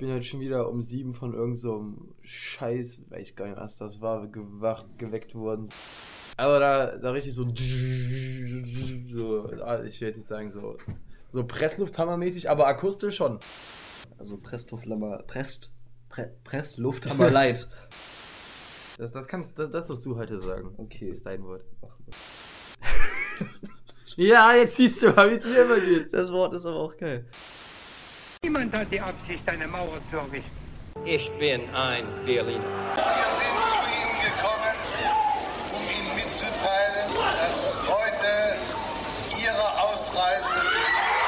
bin halt schon wieder um sieben von irgendeinem so Scheiß, weiß gar nicht, was das war, gewacht, geweckt worden. Aber da, da richtig so, so, ah, ich will jetzt nicht sagen, so, so Presslufthammermäßig, aber akustisch schon. Also Presslufthammer, Presst, Pre, Presslufthammer Light. Das, das kannst, das, das musst du heute sagen. Okay. Das ist dein Wort. ja, jetzt siehst du mal, wie es mir immer geht. Das Wort ist aber auch geil. Niemand hat die Absicht, eine Mauer zu errichten. Ich bin ein Berliner. Wir sind zu Ihnen gekommen, um Ihnen mitzuteilen, dass heute Ihre Ausreise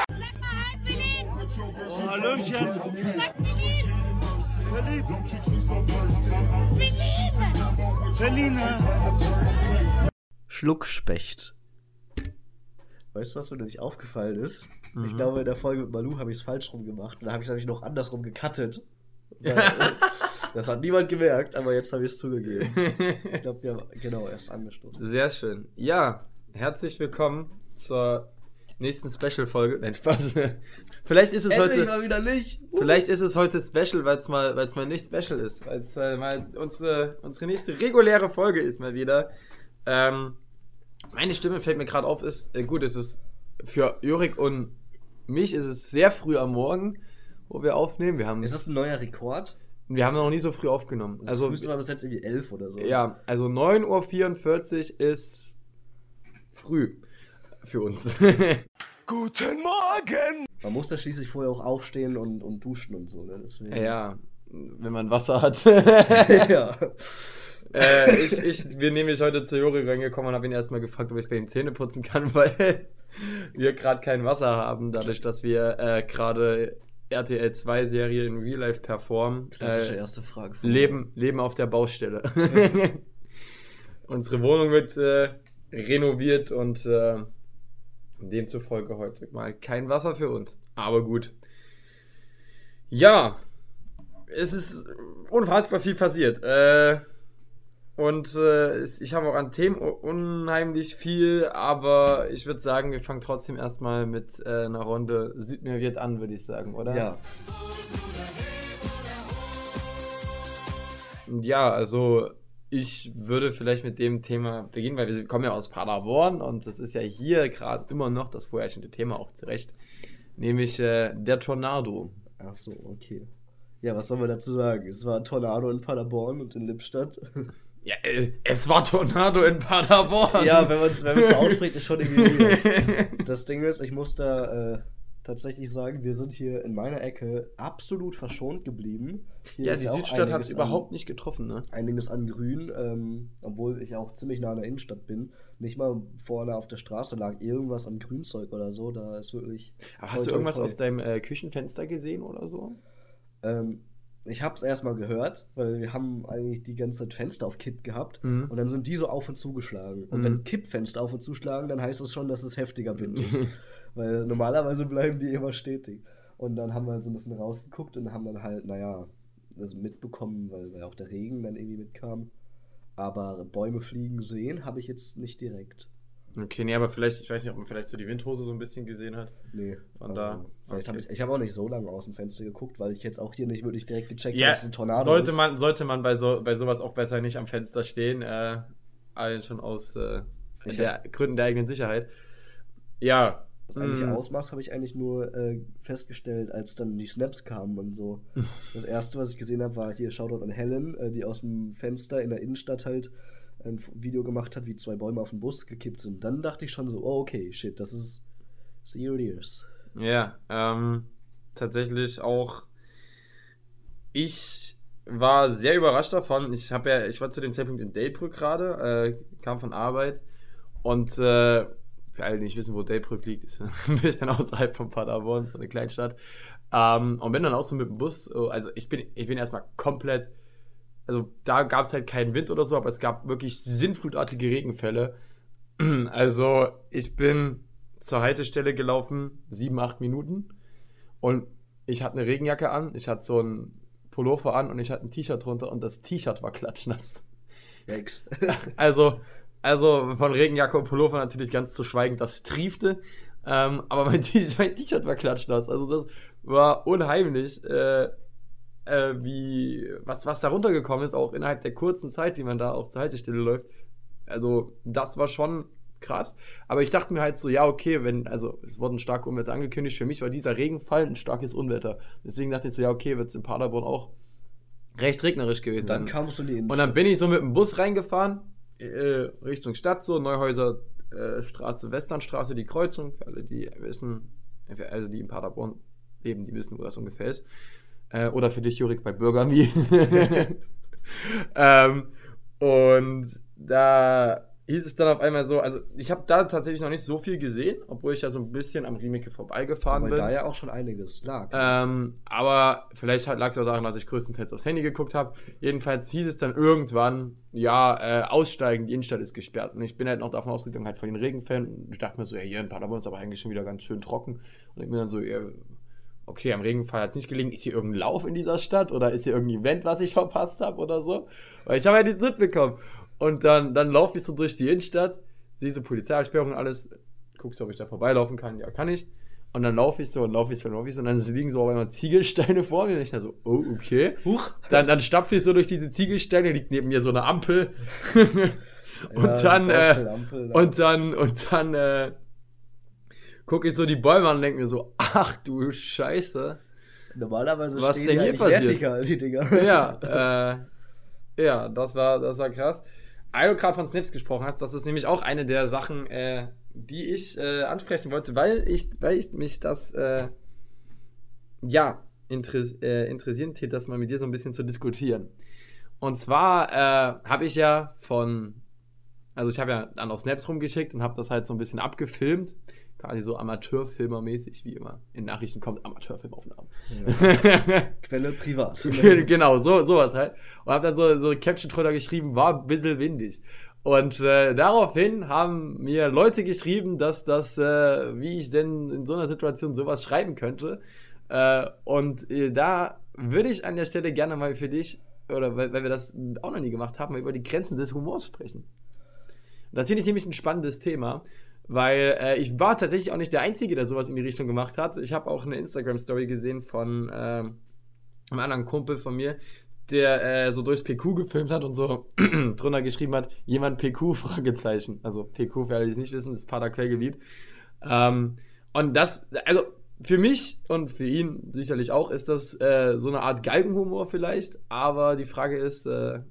Sag mal hi, Philipp! Oh, Hallöchen! Sag Philipp! Verliebt! Philipp! Verlina! Schluckspecht. Weißt du, was mir nämlich aufgefallen ist? Ich glaube, in der Folge mit Malu habe ich es falsch rum gemacht. Und da habe ich es nämlich noch andersrum gecuttet. Weil, äh, das hat niemand gemerkt, aber jetzt habe ich es zugegeben. Ich glaube, wir haben genau erst angestoßen. Sehr schön. Ja, herzlich willkommen zur nächsten Special-Folge. Nein, Spaß. Vielleicht ist es heute. mal wieder nicht. Vielleicht ist es heute Special, weil es mal, weil's mal nicht Special ist. Weil es äh, mal unsere, unsere nächste reguläre Folge ist mal wieder. Ähm, meine Stimme fällt mir gerade auf, ist, äh, gut, es ist für Jurik und mich ist es sehr früh am Morgen, wo wir aufnehmen. Wir haben, Ist das ein neuer Rekord? wir haben noch nie so früh aufgenommen. Das Also, früheste war bis jetzt irgendwie 11 oder so. ja, also 9.44 Uhr ist früh für uns. Guten Morgen! Man muss ja schließlich vorher auch aufstehen und, und duschen und so. Ne? Deswegen. ja, wenn man Wasser hat. ja. äh, ich, ich bin nämlich heute zu Juri reingekommen und habe ihn erstmal gefragt, ob ich bei ihm Zähne putzen kann, weil wir gerade kein Wasser haben, dadurch, dass wir äh, gerade RTL 2 Serie in Real Life performen. Klassische Äh, erste Frage. leben, leben auf der Baustelle. Unsere Wohnung wird äh, renoviert und äh, demzufolge heute mal kein Wasser für uns. Aber gut. Ja, es ist unfassbar viel passiert. Äh, und äh, ich habe auch an Themen unheimlich viel, aber ich würde sagen, wir fangen trotzdem erstmal mit äh, einer Runde Südmeer wird an, würde ich sagen, oder? Ja. Ja, also ich würde vielleicht mit dem Thema beginnen, weil wir kommen ja aus Paderborn und das ist ja hier gerade immer noch das vorherrschende Thema auch zurecht, nämlich äh, der Tornado. Ach so, okay. Ja, was soll man dazu sagen? Es war ein Tornado in Paderborn und in Lippstadt. Ja, äh, es war Tornado in Paderborn. ja, wenn man es wenn man's so ausspricht, ist schon irgendwie. Das Ding ist, ich muss da äh, tatsächlich sagen, wir sind hier in meiner Ecke absolut verschont geblieben. Hier ja ist die Südstadt hat es überhaupt nicht getroffen, ne? Einiges an Grün, ähm, obwohl ich auch ziemlich nah an der Innenstadt bin. Nicht mal vorne auf der Straße lag irgendwas an Grünzeug oder so. Da ist wirklich. Aber hast du irgendwas aus deinem äh, Küchenfenster gesehen oder so? Ähm, ich habe es erstmal gehört, weil wir haben eigentlich die ganze Zeit Fenster auf Kipp gehabt Mhm. und dann sind die so auf und zugeschlagen. Und Mhm. wenn Kippfenster auf und zuschlagen, dann heißt das schon, dass es heftiger Wind ist. weil normalerweise bleiben die immer stetig. Und dann haben wir so ein bisschen rausgeguckt und haben dann halt, naja, das mitbekommen, weil, weil auch der Regen dann irgendwie mitkam. Aber Bäume fliegen sehen habe ich jetzt nicht direkt. Okay, nee, aber vielleicht, ich weiß nicht, ob man vielleicht so die Windhose so ein bisschen gesehen hat. Nee. Von da, Vielleicht okay. hab ich ich habe auch nicht so lange aus dem Fenster geguckt, weil ich jetzt auch hier nicht wirklich direkt gecheckt Ja, habe, dass es ein Tornado sollte ist. man, sollte man bei, so, bei sowas auch besser nicht am Fenster stehen. Äh, allen schon aus äh, der, Gründen der eigenen Sicherheit. Ja. Das eigentliche mm, Ausmaß habe ich eigentlich nur äh, festgestellt, als dann die Snaps kamen und so. Das erste, was ich gesehen habe, war hier Shoutout an Helen, äh, die aus dem Fenster in der Innenstadt halt ein Video gemacht hat, wie zwei Bäume auf den Bus gekippt sind. Dann dachte ich schon so, oh, okay, shit, das ist serious. Ja, ähm, tatsächlich auch. Ich war sehr überrascht davon. Ich habe ja, ich war zu dem Zeitpunkt in Delbrück gerade, äh, kam von Arbeit und äh, für alle, die nicht wissen, wo Delbrück liegt, ist ein bisschen außerhalb von Paderborn, so eine Kleinstadt. Ähm, und bin dann auch so mit dem Bus, so- also ich bin, ich bin erstmal komplett, also da gab es halt keinen Wind oder so, aber es gab wirklich sinnflutartige Regenfälle. Also ich bin zur Haltestelle gelaufen, sieben, acht Minuten. Und ich hatte eine Regenjacke an, ich hatte so ein Pullover an und ich hatte ein T-Shirt drunter und das T-Shirt war klatschnass. Yikes. Also, also von Regenjacke und Pullover natürlich ganz zu schweigen, das triefte. Ähm, aber mein T-Shirt war klatschnass. Also das war unheimlich. Äh, äh, wie, was, was da runtergekommen ist, auch innerhalb der kurzen Zeit, die man da auf der Haltestelle läuft. Also, das war schon krass. Aber ich dachte mir halt so, ja, okay, wenn, also es wurden starke Unwetter angekündigt. Für mich war dieser Regenfall ein starkes Unwetter. Deswegen dachte ich so, ja, okay, wird es in Paderborn auch recht regnerisch gewesen Dann kamst du die Und dann bin ich so mit dem Bus reingefahren, äh, Richtung Stadt, so Neuhäuser äh, Straße, Westernstraße, die Kreuzung, für alle, die wissen, für alle, die in Paderborn leben, die wissen, wo das ungefähr ist. Äh, oder für dich, Jurik, bei Bürgermi. ähm, und da hieß es dann auf einmal so, also ich habe da tatsächlich noch nicht so viel gesehen, obwohl ich ja so ein bisschen am Riemeke vorbeigefahren Weil bin. da ja auch schon einiges lag. Ähm, aber vielleicht lag es auch daran, dass ich größtenteils aufs Handy geguckt habe. Jedenfalls hieß es dann irgendwann, ja, äh, aussteigen, die Innenstadt ist gesperrt. Und ich bin halt noch davon ausgegangen, halt von den Regenfällen. Und ich dachte mir so, ja, hier in Paderborn ist aber eigentlich schon wieder ganz schön trocken. Und ich mir dann so, ja, okay, am Regenfall hat es nicht gelegen. Ist hier irgendein Lauf in dieser Stadt? Oder ist hier irgendein Event, was ich verpasst habe oder so? Weil ich habe halt nichts mitbekommen. Und dann, dann laufe ich so durch die Innenstadt, sehe so Polizeiabsperrungen und alles, guckst du, ob ich da vorbeilaufen kann. Ja, kann ich. Und dann laufe ich so und laufe ich so und laufe ich so und dann liegen so auf einmal Ziegelsteine vor mir und ich dann so, oh, okay. Huch. Dann, dann stapfe ich so durch diese Ziegelsteine, liegt neben mir so eine Ampel. und Ja, dann, äh, da. und dann, und dann, äh, gucke ich so die Bäume an und denke mir so, ach du Scheiße. Normalerweise Was stehen denn ja hier passiert? vertikal, die Dinger. Ja, äh, ja, das war, das war krass. Weil du gerade von Snips gesprochen hast, das ist nämlich auch eine der Sachen, äh, die ich äh, ansprechen wollte, weil ich, weil ich mich das, äh, ja, interess äh, interessieren täte, das mal mit dir so ein bisschen zu diskutieren. Und zwar äh, habe ich ja von, also ich habe ja dann auch Snaps rumgeschickt und habe das halt so ein bisschen abgefilmt, quasi so Amateurfilmermäßig, wie immer. In Nachrichten kommt Amateurfilmaufnahmen. Quelle privat. genau, so, sowas halt. Und habe dann so, so Caption drunter geschrieben, war ein bisschen windig. Und äh, daraufhin haben mir Leute geschrieben, dass das, äh, wie ich denn in so einer Situation sowas schreiben könnte. Äh, und äh, da würde ich an der Stelle gerne mal für dich, oder weil, weil wir das auch noch nie gemacht haben, mal über die Grenzen des Humors sprechen. Das finde ich nämlich ein spannendes Thema, weil äh, ich war tatsächlich auch nicht der Einzige, der sowas in die Richtung gemacht hat. Ich habe auch eine Instagram-Story gesehen von ähm, einem anderen Kumpel von mir, der äh, so durchs PQ gefilmt hat und so drunter geschrieben hat, jemand PQ, Fragezeichen. Also PQ, für alle, die es nicht wissen, ist Paderquellgebiet. Ähm, und das, also für mich und für ihn sicherlich auch, ist das äh, so eine Art Galgenhumor vielleicht, aber die Frage ist, äh,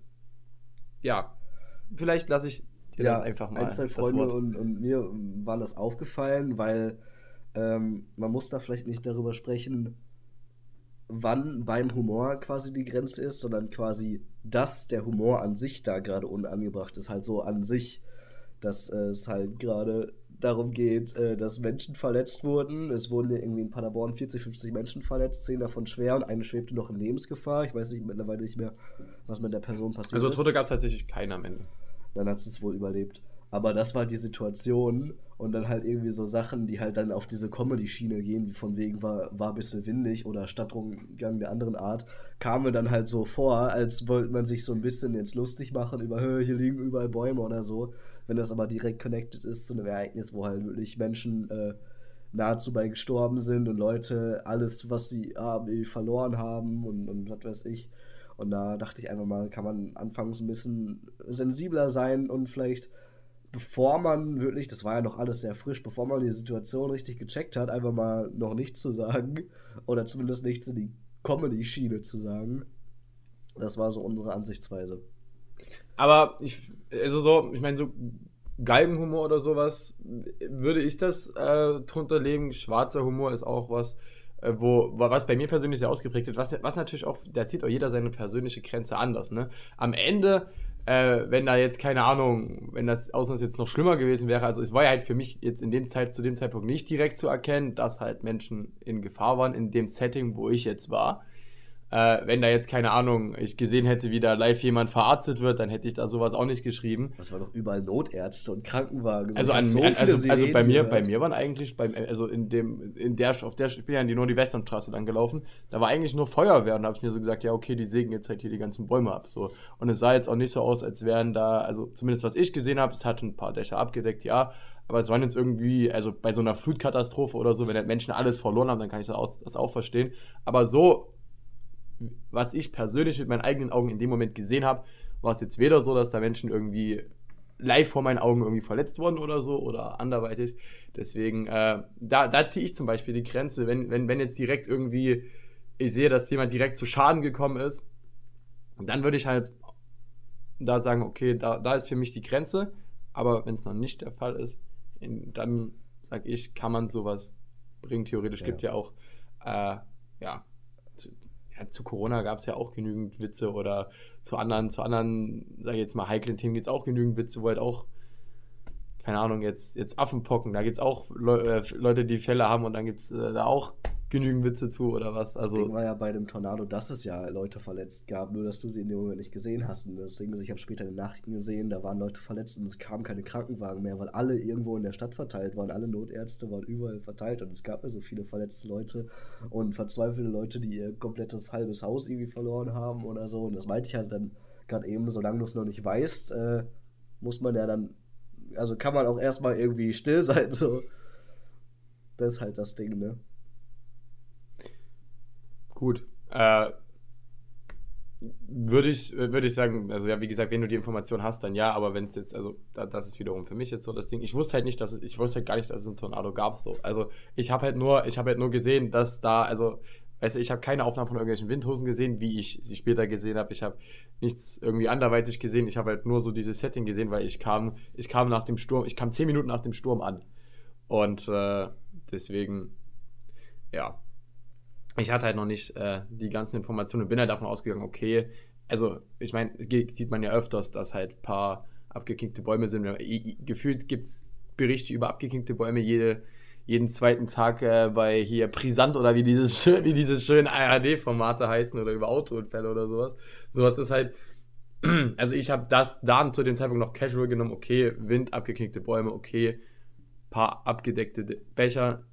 ja, vielleicht lasse ich dir ja, das einfach mal. ein, zwei Freunde und, und mir war das aufgefallen, weil ähm, man muss da vielleicht nicht darüber sprechen, wann beim Humor quasi die Grenze ist, sondern quasi, dass der Humor an sich da gerade unangebracht ist, halt so an sich, dass äh, es halt gerade darum geht, äh, dass Menschen verletzt wurden. Es wurden ja irgendwie in Paderborn 40, 50 Menschen verletzt, 10 davon schwer und eine schwebte noch in Lebensgefahr. Ich weiß nicht mittlerweile nicht mehr, was mit der Person passiert Also ist. Tote gab es tatsächlich keinen am Ende. Dann hat sie es wohl überlebt. Aber das war die Situation und dann halt irgendwie so Sachen, die halt dann auf diese Comedy-Schiene gehen, wie von wegen war, war ein bisschen windig oder Stadtrundgang der anderen Art, kam mir dann halt so vor, als wollte man sich so ein bisschen jetzt lustig machen über, "Hö, hier liegen überall Bäume oder so. Wenn das aber direkt connected ist zu einem Ereignis, wo halt wirklich Menschen äh, nahezu bei gestorben sind und Leute alles, was sie haben, verloren haben und, und was weiß ich. Und da dachte ich einfach mal, kann man anfangs ein bisschen sensibler sein und vielleicht, bevor man wirklich, das war ja noch alles sehr frisch, bevor man die Situation richtig gecheckt hat, einfach mal noch nichts zu sagen oder zumindest nichts in die Comedy-Schiene zu sagen. Das war so unsere Ansichtsweise. Aber ich, also so, ich meine, so Galgenhumor oder sowas, würde ich das äh, drunter legen. Schwarzer Humor ist auch was, wo, was bei mir persönlich sehr ausgeprägt wird, was, was natürlich auch, da zieht auch jeder seine persönliche Grenze anders. Ne? Am Ende, äh, wenn da jetzt, keine Ahnung, wenn das Ausland jetzt noch schlimmer gewesen wäre, also es war ja halt für mich jetzt in dem Zeit, zu dem Zeitpunkt nicht direkt zu erkennen, dass halt Menschen in Gefahr waren, in dem Setting, wo ich jetzt war. Äh, wenn da jetzt, keine Ahnung, ich gesehen hätte, wie da live jemand verarztet wird, dann hätte ich da sowas auch nicht geschrieben. Das war doch überall Notärzte und Krankenwagen. Also, an, so an, also, also bei mir, gehört. bei mir waren eigentlich, beim, also in dem, in der, auf der, ich bin ja in die Nordwesternstraße lang gelaufen, da war eigentlich nur Feuerwehr und da habe ich mir so gesagt, ja okay, die sägen jetzt halt hier die ganzen Bäume ab, so. Und es sah jetzt auch nicht so aus, als wären da, also zumindest was ich gesehen habe, es hat ein paar Dächer abgedeckt, ja, aber es waren jetzt irgendwie, also bei so einer Flutkatastrophe oder so, wenn halt Menschen alles verloren haben, dann kann ich das auch, das auch verstehen, aber so was ich persönlich mit meinen eigenen Augen in dem Moment gesehen habe, war es jetzt weder so, dass da Menschen irgendwie live vor meinen Augen irgendwie verletzt wurden oder so oder anderweitig. Deswegen, äh, da, da ziehe ich zum Beispiel die Grenze, wenn, wenn, wenn jetzt direkt irgendwie ich sehe, dass jemand direkt zu Schaden gekommen ist, dann würde ich halt da sagen, okay, da, da ist für mich die Grenze. Aber wenn es noch nicht der Fall ist, in, dann sage ich, kann man sowas bringen. Theoretisch Ja. gibt ja auch, äh, ja, zu, ja, zu Corona gab es ja auch genügend Witze oder zu anderen, zu anderen, sag ich jetzt mal, heiklen Themen gibt es auch genügend Witze, wo halt auch, keine Ahnung, jetzt, jetzt Affenpocken, da gibt es auch Leu äh, Leute, die Fälle haben und dann gibt es äh, da auch genügend Witze zu oder was. Das Also, Ding war ja bei dem Tornado, dass es ja Leute verletzt gab, nur dass du sie in dem Moment nicht gesehen hast. Und das Ding ist, ich habe später in den Nachrichten gesehen, da waren Leute verletzt und es kamen keine Krankenwagen mehr, weil alle irgendwo in der Stadt verteilt waren. Alle Notärzte waren überall verteilt und es gab ja so viele verletzte Leute und verzweifelte Leute, die ihr komplettes halbes Haus irgendwie verloren haben oder so. Und das meinte ich halt dann gerade eben, solange du es noch nicht weißt, äh, muss man ja dann, also kann man auch erstmal irgendwie still sein, so. Das ist halt das Ding, ne? Gut. Äh, würde ich, würde ich sagen, also ja, wie gesagt, wenn du die Information hast, dann ja, aber wenn es jetzt, also da, das ist wiederum für mich jetzt so das Ding. Ich wusste halt nicht, dass es, ich wusste halt gar nicht, dass es einen Tornado gab. So. Also ich habe halt nur, ich habe halt nur gesehen, dass da, also, weißt du, ich habe keine Aufnahmen von irgendwelchen Windhosen gesehen, wie ich sie später gesehen habe. Ich habe nichts irgendwie anderweitig gesehen. Ich habe halt nur so dieses Setting gesehen, weil ich kam, ich kam nach dem Sturm, ich kam zehn Minuten nach dem Sturm an. Und äh, deswegen, ja, ich hatte halt noch nicht äh, die ganzen Informationen und bin halt davon ausgegangen, okay, also ich meine, sieht man ja öfters, dass halt ein paar abgekinkte Bäume sind. Gefühlt gibt es Berichte über abgekinkte Bäume jede, jeden zweiten Tag äh, bei hier Brisant oder wie dieses, wie dieses schönen ARD-Formate heißen oder über Autounfälle oder sowas. Sowas ist halt, also ich habe das dann zu dem Zeitpunkt noch casual genommen, okay, Wind, abgekinkte Bäume, okay, paar abgedeckte De- Becher,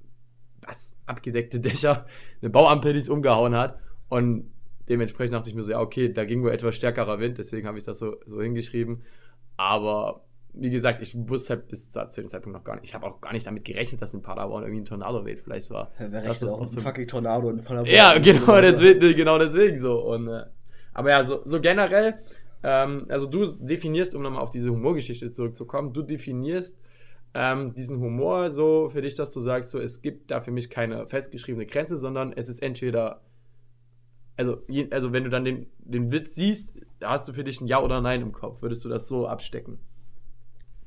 was? Abgedeckte Dächer, eine Bauampel, die es umgehauen hat. Und dementsprechend dachte ich mir so, ja, okay, da ging wohl etwas stärkerer Wind, deswegen habe ich das so, so hingeschrieben. Aber wie gesagt, ich wusste halt bis zu dem Zeitpunkt noch gar nicht. Ich habe auch gar nicht damit gerechnet, dass in Paderborn irgendwie ein Tornado weht. Vielleicht war Wer das rechnet ist auch so. einem fucking Tornado in Paderborn? Ja, genau deswegen, genau deswegen so. Und, äh, aber ja, so, so generell, ähm, also du definierst, um nochmal auf diese Humorgeschichte zurückzukommen, du definierst ähm, diesen Humor so für dich, dass du sagst, so es gibt da für mich keine festgeschriebene Grenze, sondern es ist entweder, also, also wenn du dann den, den Witz siehst, hast du für dich ein Ja oder Nein im Kopf. Würdest du das so abstecken?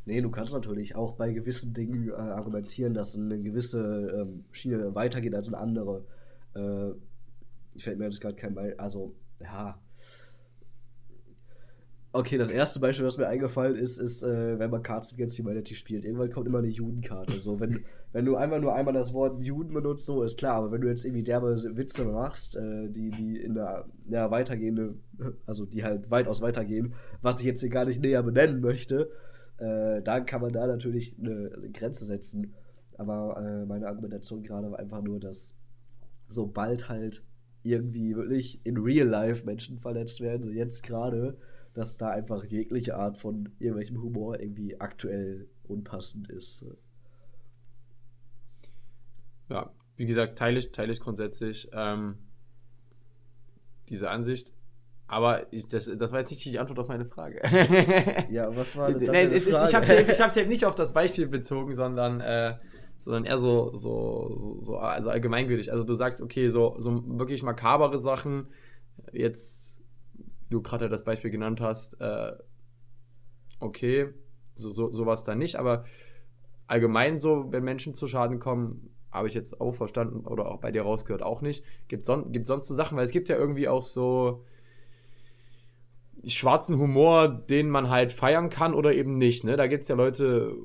Nee, du kannst natürlich auch bei gewissen Dingen äh, argumentieren, dass eine gewisse ähm, Schiene weitergeht als eine andere. Äh, ich fällt mir jetzt gerade kein Beispiel. Also, ja. Okay, das erste Beispiel, was mir eingefallen ist, ist, äh, wenn man Cards Against Humanity spielt. Irgendwann kommt immer eine Judenkarte. So, wenn, wenn du einfach nur einmal das Wort Juden benutzt, so ist klar. Aber wenn du jetzt irgendwie derbe Witze machst, äh, die, die in der ja, weitergehende, also die halt weitaus weitergehen, was ich jetzt hier gar nicht näher benennen möchte, äh, dann kann man da natürlich eine, eine Grenze setzen. Aber äh, meine Argumentation gerade war einfach nur, dass sobald halt irgendwie wirklich in real life Menschen verletzt werden, so jetzt gerade, dass da einfach jegliche Art von irgendwelchem Humor irgendwie aktuell unpassend ist. Ja, wie gesagt, teile ich, teile ich grundsätzlich ähm, diese Ansicht. Aber ich, das, das war jetzt nicht die Antwort auf meine Frage. Ja, was war denn Nee, deine es ist, ich Frage? habe es hab's eben nicht auf das Beispiel bezogen, sondern, äh, sondern eher so, so, so, so also allgemeingültig. Also du sagst, okay, so, so wirklich makabere Sachen, jetzt, du gerade das Beispiel genannt hast, äh, okay, so, so, sowas da nicht, aber allgemein so, wenn Menschen zu Schaden kommen, habe ich jetzt auch verstanden oder auch bei dir rausgehört, auch nicht. Gibt son sonst so Sachen, weil es gibt ja irgendwie auch so schwarzen Humor, den man halt feiern kann oder eben nicht. Ne? Da gibt es ja Leute,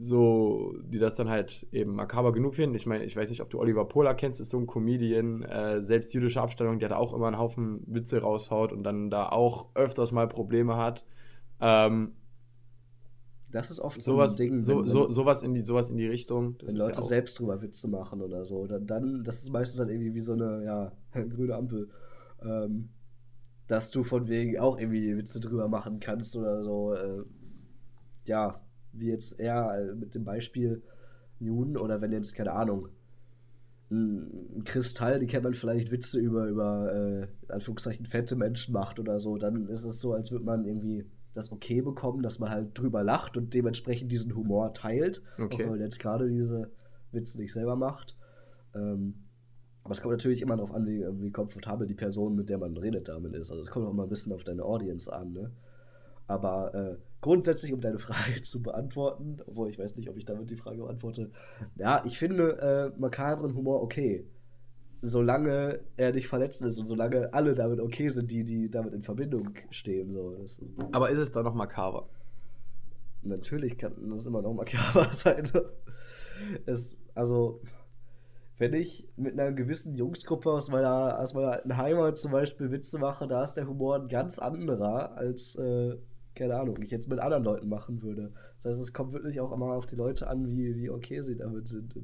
so, die das dann halt eben makaber genug finden. Ich meine, ich weiß nicht, ob du Oliver Pola kennst, ist so ein Comedian, äh, selbst jüdische Abstammung, der da auch immer einen Haufen Witze raushaut und dann da auch öfters mal Probleme hat. Ähm, das ist oft sowas, so ein Ding, so, so, sowas, in die, sowas in die Richtung. Wenn ja Leute auch- selbst drüber Witze machen oder so. Dann, dann, das ist meistens dann irgendwie wie so eine, ja, grüne Ampel. Ähm, dass du von wegen auch irgendwie Witze drüber machen kannst oder so. Äh, ja, wie jetzt eher äh, mit dem Beispiel Juden oder wenn jetzt, keine Ahnung, ein Kristall, die kennt man vielleicht Witze über, über äh, Anführungszeichen, fette Menschen macht oder so, dann ist es so, als würde man irgendwie das okay bekommen, dass man halt drüber lacht und dementsprechend diesen Humor teilt. Okay. Auch wenn man jetzt gerade diese Witze nicht selber macht. Ähm, aber es kommt natürlich immer darauf an, wie, wie komfortabel die Person, mit der man redet, damit ist. Also es kommt auch immer ein bisschen auf deine Audience an, ne? Aber äh, grundsätzlich, um deine Frage zu beantworten, obwohl ich weiß nicht, ob ich damit die Frage beantworte, ja, ich finde äh, makabren Humor okay. Solange er nicht verletzend ist und solange alle damit okay sind, die, die damit in Verbindung stehen. So. Das, Aber ist es dann noch makaber? natürlich kann das immer noch makaber sein. Es, also, wenn ich mit einer gewissen Jungsgruppe aus meiner, aus meiner alten Heimat zum Beispiel Witze mache, da ist der Humor ein ganz anderer, als, äh, keine Ahnung, ich jetzt mit anderen Leuten machen würde. Das heißt, es kommt wirklich auch immer auf die Leute an, wie, wie okay sie damit sind.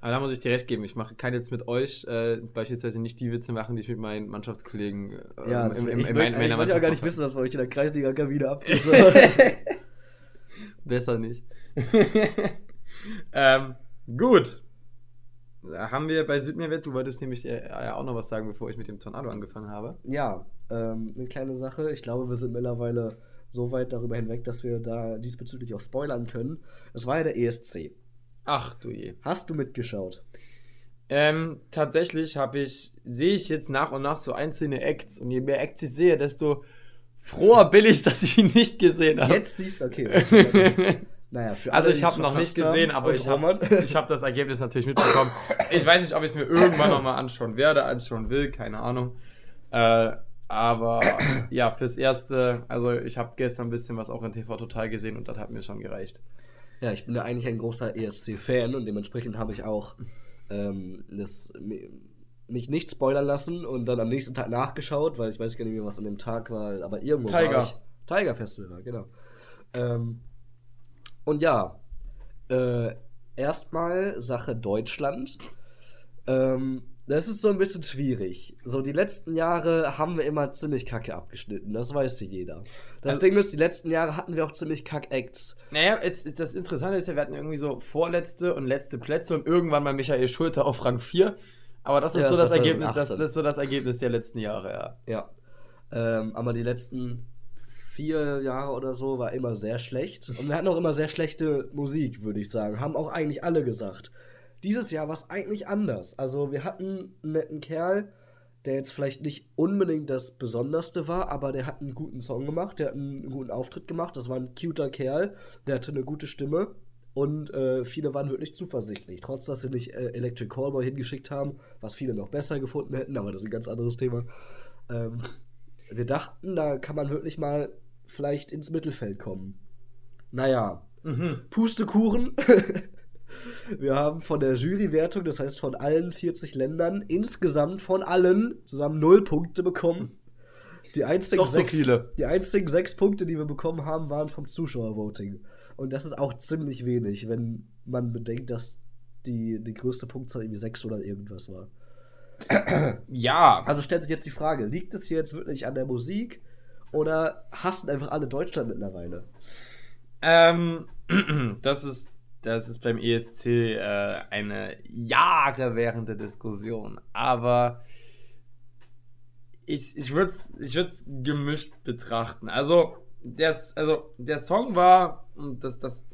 Aber da muss ich dir recht geben. Ich mache, kann jetzt mit euch äh, beispielsweise nicht die Witze machen, die ich mit meinen Mannschaftskollegen äh, Ja, das, ich wollte ich wollte ja gar nicht wissen, was bei euch in der Kreisliga-Kabine abgeht. Besser nicht. ähm, gut. Da haben wir bei Südmeerwett, du wolltest nämlich äh, ja auch noch was sagen, bevor ich mit dem Tornado angefangen habe. Ja, ähm, eine kleine Sache. Ich glaube, wir sind mittlerweile so weit darüber hinweg, dass wir da diesbezüglich auch spoilern können. Es war ja der ESC. Ach du je. Hast du mitgeschaut? Ähm, tatsächlich habe ich, sehe ich jetzt nach und nach so einzelne Acts und je mehr Acts ich sehe, desto froher bin ich, dass ich ihn nicht gesehen habe. Jetzt siehst du, okay. naja, für Also alle, ich die habe noch nicht gesehen, aber ich habe ich hab das Ergebnis natürlich mitbekommen. Ich weiß nicht, ob ich es mir irgendwann nochmal anschauen werde, anschauen will, keine Ahnung. Äh, aber ja, fürs Erste, also ich habe gestern ein bisschen was auch in TV Total gesehen und das hat mir schon gereicht. Ja, ich bin ja eigentlich ein großer ESC-Fan und dementsprechend habe ich auch ähm, das, mi- mich nicht spoilern lassen und dann am nächsten Tag nachgeschaut, weil ich weiß gar nicht mehr, was an dem Tag war, aber irgendwo Tiger. war ich. Tiger Festival, war, genau. Ähm, und ja, äh, erstmal Sache Deutschland. Ähm, das ist so ein bisschen schwierig. So, die letzten Jahre haben wir immer ziemlich kacke abgeschnitten, das weiß ja jeder. Das Also- Ding ist, die letzten Jahre hatten wir auch ziemlich kack-Acts. Naja, es, das Interessante ist ja, wir hatten irgendwie so vorletzte und letzte Plätze und irgendwann mal Michael Schulter auf Rang 4. Aber das ist, Ja, so, das das, Ergebnis, das, 2018. das ist so das Ergebnis der letzten Jahre, ja. Ja. Ähm, aber die letzten vier Jahre oder so war immer sehr schlecht. Und wir hatten auch immer sehr schlechte Musik, würde ich sagen. Haben auch eigentlich alle gesagt. Dieses Jahr war es eigentlich anders. Also wir hatten einen netten Kerl, der jetzt vielleicht nicht unbedingt das Besonderste war, aber der hat einen guten Song gemacht, der hat einen guten Auftritt gemacht. Das war ein cuter Kerl, der hatte eine gute Stimme. Und äh, viele waren wirklich zuversichtlich. Trotz, dass sie nicht äh, Electric Callboy hingeschickt haben, was viele noch besser gefunden hätten, aber das ist ein ganz anderes Thema. Ähm, wir dachten, da kann man wirklich mal vielleicht ins Mittelfeld kommen. Naja, Pustekuchen. wir haben von der Jurywertung, das heißt von allen 40 Ländern, insgesamt von allen zusammen 0 Punkte bekommen. Die einzigen, so sechs, die einzigen sechs Punkte, die wir bekommen haben, waren vom Zuschauervoting. Und das ist auch ziemlich wenig, wenn man bedenkt, dass die, die größte Punktzahl irgendwie sechs oder irgendwas war. Ja, Also stellt sich jetzt die Frage, liegt es hier jetzt wirklich an der Musik oder hassen einfach alle Deutschland mittlerweile? Ähm, das ist, das ist beim ESC äh, eine Jahre währende Diskussion. Aber ich, ich würde es ich würd's gemischt betrachten. Also der, also, der Song war, das, das,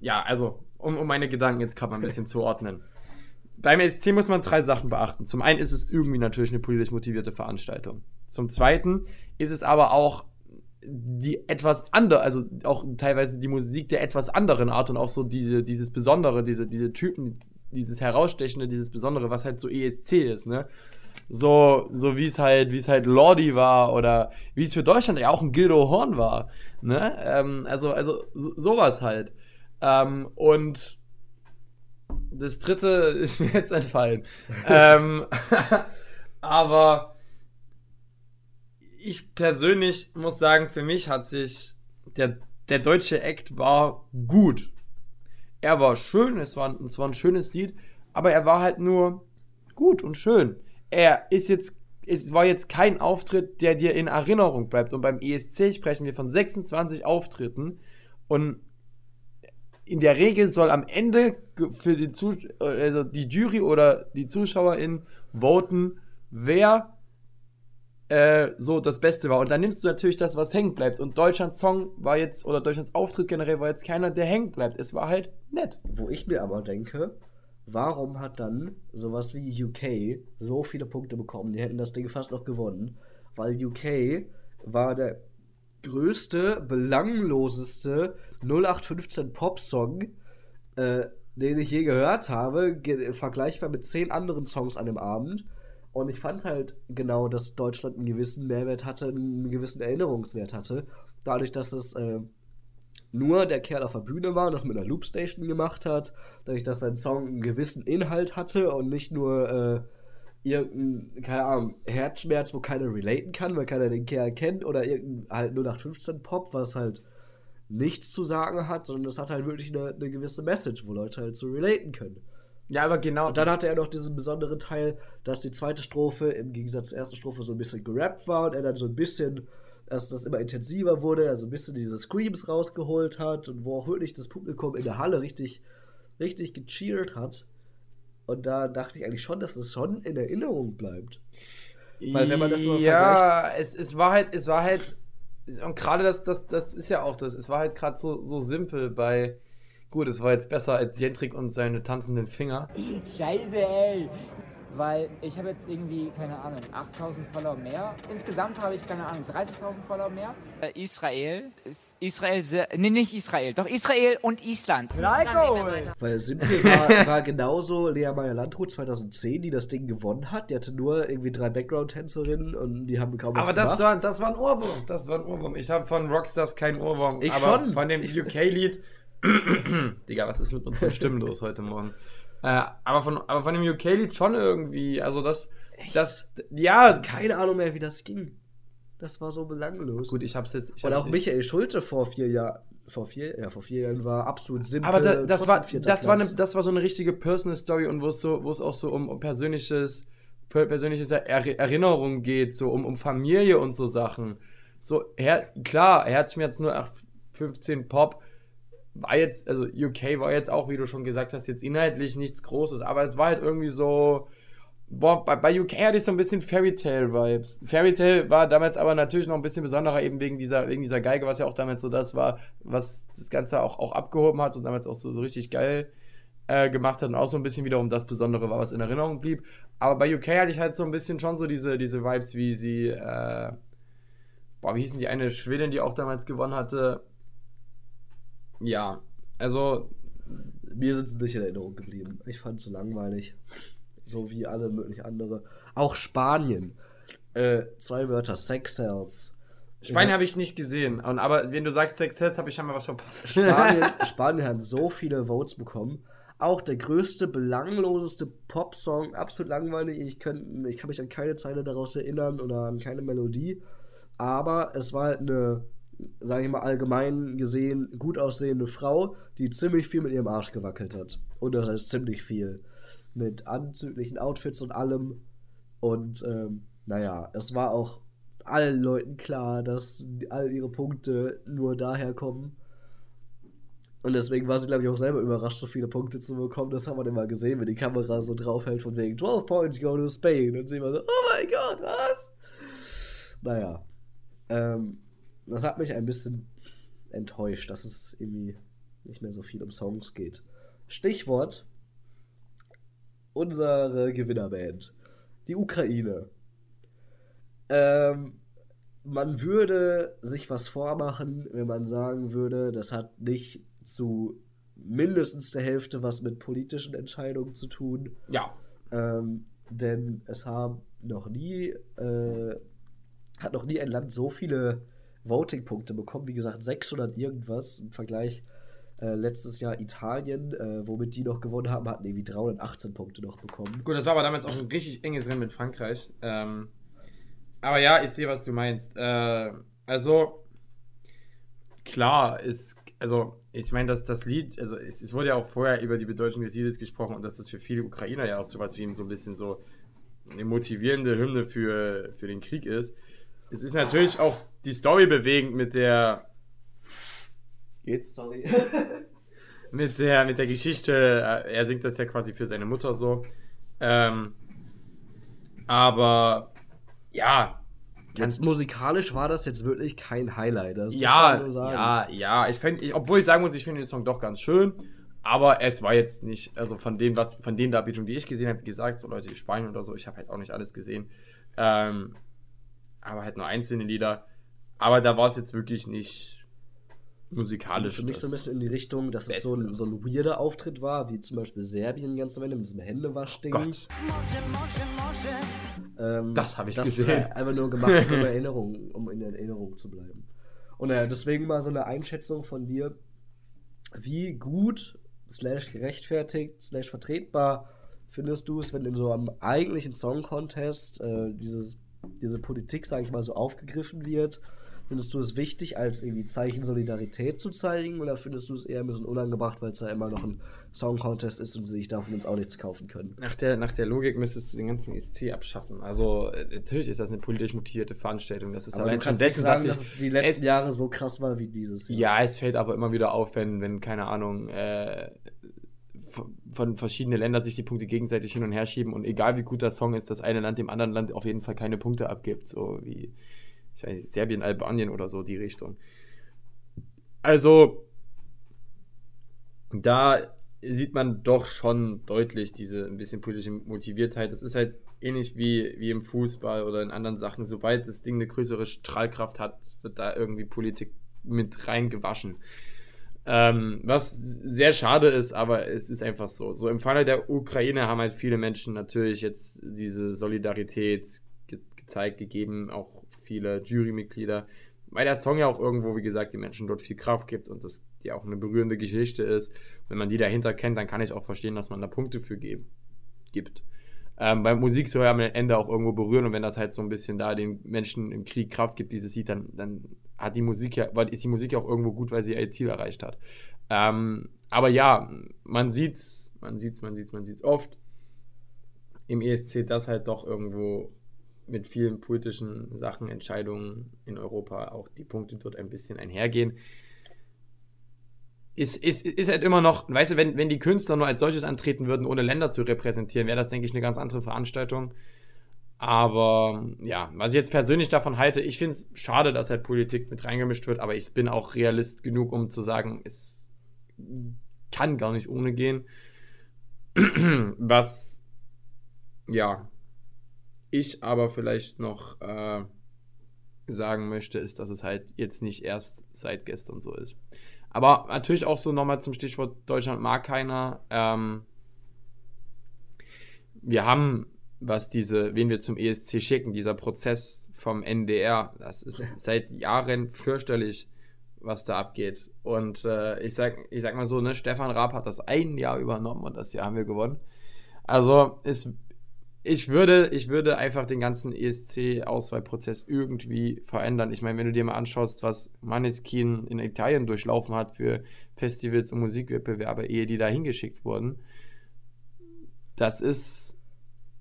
ja, also, um, um meine Gedanken jetzt gerade mal ein bisschen zu ordnen. Beim ESC muss man drei Sachen beachten. Zum einen ist es irgendwie natürlich eine politisch motivierte Veranstaltung. Zum zweiten ist es aber auch die etwas andere, also auch teilweise die Musik der etwas anderen Art und auch so diese, dieses Besondere, diese, diese Typen, dieses Herausstechende, dieses Besondere, was halt so ESC ist, ne? So, so wie es halt, wie es halt Lordi war oder wie es für Deutschland ja auch ein Gildo Horn war, ne? Ähm, also, also so, sowas halt. Ähm, und das dritte ist mir jetzt entfallen. ähm, aber ich persönlich muss sagen, für mich hat sich der, der deutsche Act war gut. Er war schön, es war, es war ein schönes Lied, aber er war halt nur gut und schön. Er ist jetzt, es war jetzt kein Auftritt, der dir in Erinnerung bleibt. Und beim ESC sprechen wir von 26 Auftritten und in der Regel soll am Ende für die, Zus also die Jury oder die ZuschauerInnen voten, wer äh, so das Beste war. Und dann nimmst du natürlich das, was hängen bleibt. Und Deutschlands Song war jetzt, oder Deutschlands Auftritt generell war jetzt keiner, der hängen bleibt. Es war halt nett. Wo ich mir aber denke, warum hat dann sowas wie UK so viele Punkte bekommen? Die hätten das Ding fast noch gewonnen. Weil UK war der größte, belangloseste 0815 Pop-Song, äh, den ich je gehört habe, vergleichbar mit zehn anderen Songs an dem Abend. Und ich fand halt genau, dass Deutschland einen gewissen Mehrwert hatte, einen gewissen Erinnerungswert hatte. Dadurch, dass es äh, nur der Kerl auf der Bühne war und das mit einer Loopstation gemacht hat, dadurch, dass sein Song einen gewissen Inhalt hatte und nicht nur äh, irgendein, keine Ahnung, Herzschmerz, wo keiner relaten kann, weil keiner den Kerl kennt, oder irgendein halt 0815 Pop, was halt nichts zu sagen hat, sondern es hat halt wirklich eine, eine gewisse Message, wo Leute halt so relaten können. Ja, aber genau. Und dann hatte er noch diesen besonderen Teil, dass die zweite Strophe im Gegensatz zur ersten Strophe so ein bisschen gerappt war und er dann so ein bisschen, dass das immer intensiver wurde, also ein bisschen diese Screams rausgeholt hat und wo auch wirklich das Publikum in der Halle richtig, richtig gecheert hat. Und da dachte ich eigentlich schon, dass es schon in Erinnerung bleibt. Weil wenn man das mal Ja, es, es war halt, es war halt, und gerade das, das, das ist ja auch das, es war halt gerade so, so simpel bei, gut, es war jetzt besser als Jentrik und seine tanzenden Finger. Scheiße, ey. Weil ich habe jetzt irgendwie, keine Ahnung, 8000 Follower mehr. Insgesamt habe ich, keine Ahnung, 30.000 Follower mehr. Äh, Israel. Israel, sehr, nee, nicht Israel, doch Israel und Island. Weil Simpel war, war genauso Lea Meyer-Landrut 2010, die das Ding gewonnen hat. Die hatte nur irgendwie drei Background-Tänzerinnen und die haben kaum was Aber das gemacht. war, das war ein Ohrwurm. Das war ein Ohrwurm. Ich habe von Rockstars keinen Ohrwurm. Ich aber schon. Von dem UK-Lied. Digga, was ist mit unseren Stimmen los heute Morgen? Äh, aber, von, aber von dem UK-Lied schon irgendwie. Also das. Das. Ja, keine Ahnung mehr, wie das ging. Das war so belanglos. Gut, ich hab's jetzt. Ich Und hab, auch Michael Schulte vor vier Jahren, vor vier, ja, vor vier Jahren war absolut simpel. Aber da, das, war, das, war eine, das war so eine richtige Personal Story und wo es so, wo es auch so um, um persönliches, per- persönliches Er Erinnerung geht, so um, um Familie und so Sachen. So, her klar, Herzschmerz 0815 Pop war jetzt, also UK war jetzt auch, wie du schon gesagt hast, jetzt inhaltlich nichts Großes, aber es war halt irgendwie so. Boah, bei, bei UK hatte ich so ein bisschen Fairy Tale Vibes. Fairy Tale war damals aber natürlich noch ein bisschen besonderer, eben wegen dieser, wegen dieser Geige, was ja auch damals so das war, was das Ganze auch, auch abgehoben hat und damals auch so, so richtig geil äh, gemacht hat und auch so ein bisschen wiederum das Besondere war, was in Erinnerung blieb. Aber bei UK hatte ich halt so ein bisschen schon so diese, diese Vibes, wie sie, äh, boah, wie hießen die eine Schwedin, die auch damals gewonnen hatte? Ja, also Mir sind sie nicht in Erinnerung geblieben. Ich fand sie langweilig. So wie alle möglichen andere. Auch Spanien. Äh, zwei Wörter, Sex Cells. Spanien habe ich nicht gesehen. Und, aber wenn du sagst Sex Sets, habe ich schon mal was verpasst. Spanien, Spanien hat so viele Votes bekommen. Auch der größte, belangloseste Popsong, absolut langweilig. Ich, könnt, ich kann mich an keine Zeile daraus erinnern oder an keine Melodie. Aber es war halt eine, sage ich mal, allgemein gesehen gut aussehende Frau, die ziemlich viel mit ihrem Arsch gewackelt hat. Und das heißt ziemlich viel. Mit anzüglichen Outfits und allem. Und ähm, naja, es war auch allen Leuten klar, dass all ihre Punkte nur daher kommen. Und deswegen war sie, glaube ich, auch selber überrascht, so viele Punkte zu bekommen. Das haben wir immer gesehen, wenn die Kamera so draufhält, von wegen 12 Points go to Spain. Und sie immer so, oh mein Gott, was? Naja. Ähm, das hat mich ein bisschen enttäuscht, dass es irgendwie nicht mehr so viel um Songs geht. Stichwort: unsere Gewinnerband. Die Ukraine. Ähm, man würde sich was vormachen, wenn man sagen würde, das hat nicht zu mindestens der Hälfte was mit politischen Entscheidungen zu tun. Ja. Ähm, denn es haben noch nie, äh, hat noch nie ein Land so viele Voting-Punkte bekommen. Wie gesagt, 600 irgendwas im Vergleich. Äh, letztes Jahr Italien, äh, womit die noch gewonnen haben, hatten irgendwie 318 Punkte noch bekommen. Gut, das war aber damals auch ein richtig enges Rennen mit Frankreich. Ähm, aber ja, ich sehe, was du meinst. Äh, also, klar, ist, also, ich meine, dass das Lied, also, es, es wurde ja auch vorher über die Bedeutung des Liedes gesprochen und dass das für viele Ukrainer ja auch sowas wie so ein bisschen so eine motivierende Hymne für, für den Krieg ist. Es ist natürlich auch die Story bewegend mit der. Geht's? Sorry. mit der, mit der Geschichte, äh, er singt das ja quasi für seine Mutter so. Ähm, aber ja, Jetzt musikalisch war das jetzt wirklich kein Highlight. Ja, ja, ja, ich finde, ich, obwohl ich sagen muss, ich finde den Song doch ganz schön, aber es war jetzt nicht, also von dem, was, von den Darbietungen, die ich gesehen habe, wie gesagt, so Leute, die Spanien oder so, ich habe halt auch nicht alles gesehen, ähm, aber halt nur einzelne Lieder, aber da war es jetzt wirklich nicht musikalisch. Für mich so ein bisschen in die Richtung, dass es so ein, Beste. so ein weirder Auftritt war, wie zum Beispiel Serbien ganz am Ende mit diesem Händewaschding. Gott, Ähm, Das hab ich das gesehen. Ist halt einfach nur gemacht, um, Erinnerung, um in Erinnerung zu bleiben. Und naja, deswegen mal so eine Einschätzung von dir, wie gut, slash gerechtfertigt, slash vertretbar findest du es, wenn in so einem eigentlichen Song Contest äh, dieses, diese Politik, sage ich mal, so aufgegriffen wird? Findest du es wichtig, als irgendwie Zeichen Solidarität zu zeigen, oder findest du es eher ein bisschen unangebracht, weil es ja immer noch ein Song Contest ist und sie sich davon jetzt auch nichts kaufen können? Nach der, nach der Logik müsstest du den ganzen ESC abschaffen. Also, äh, natürlich ist das eine politisch motivierte Veranstaltung. Das ist Aber allein du schon dessen, sagen, dass dass es die letzten es- Jahre so krass war wie dieses Jahr. Ja, es fällt aber immer wieder auf, wenn, wenn keine Ahnung, äh, von, verschiedenen Ländern sich die Punkte gegenseitig hin und her schieben und egal wie gut der Song ist, das eine Land dem anderen Land auf jeden Fall keine Punkte abgibt. So wie, ich weiß nicht, Serbien, Albanien oder so, die Richtung. Also, da sieht man doch schon deutlich diese ein bisschen politische Motiviertheit. Das ist halt ähnlich wie, wie im Fußball oder in anderen Sachen. Sobald das Ding eine größere Strahlkraft hat, wird da irgendwie Politik mit reingewaschen. Ähm, was sehr schade ist, aber es ist einfach so. So im Falle der Ukraine haben halt viele Menschen natürlich jetzt diese Solidarität ge gezeigt, gegeben, auch viele Jurymitglieder, weil der Song ja auch irgendwo, wie gesagt, den Menschen dort viel Kraft gibt und das ja auch eine berührende Geschichte ist. Wenn man die dahinter kennt, dann kann ich auch verstehen, dass man da Punkte für geben, gibt. Ähm, bei Musik soll ja am Ende auch irgendwo berühren und wenn das halt so ein bisschen da den Menschen im Krieg Kraft gibt, dieses Lied, dann, dann hat die Musik ja, weil ist die Musik ja auch irgendwo gut, weil sie ihr Ziel erreicht hat. Ähm, aber ja, man sieht's, man sieht's, man sieht's, man sieht's oft im ESC, dass halt doch irgendwo mit vielen politischen Sachen, Entscheidungen in Europa auch die Punkte dort ein bisschen einhergehen. Ist, ist, ist halt immer noch, weißt du, wenn, wenn die Künstler nur als solches antreten würden, ohne Länder zu repräsentieren, wäre das, denke ich, eine ganz andere Veranstaltung. Aber ja, was ich jetzt persönlich davon halte, ich finde es schade, dass halt Politik mit reingemischt wird, aber ich bin auch Realist genug, um zu sagen, es kann gar nicht ohne gehen. Was, ja, ich aber vielleicht noch äh, sagen möchte, ist, dass es halt jetzt nicht erst seit gestern so ist. Aber natürlich auch so nochmal zum Stichwort Deutschland mag keiner. Ähm, wir haben, was diese, wen wir zum ESC schicken, dieser Prozess vom NDR, das ist seit Jahren fürchterlich, was da abgeht. Und äh, ich, sag, ich sag mal so, ne, Stefan Raab hat das ein Jahr übernommen und das Jahr haben wir gewonnen. Also ist, ich, würde, ich würde einfach den ganzen ESC-Auswahlprozess irgendwie verändern. Ich meine, wenn du dir mal anschaust, was Maneskin in Italien durchlaufen hat für Festivals und Musikwettbewerbe, ehe die da hingeschickt wurden, das ist,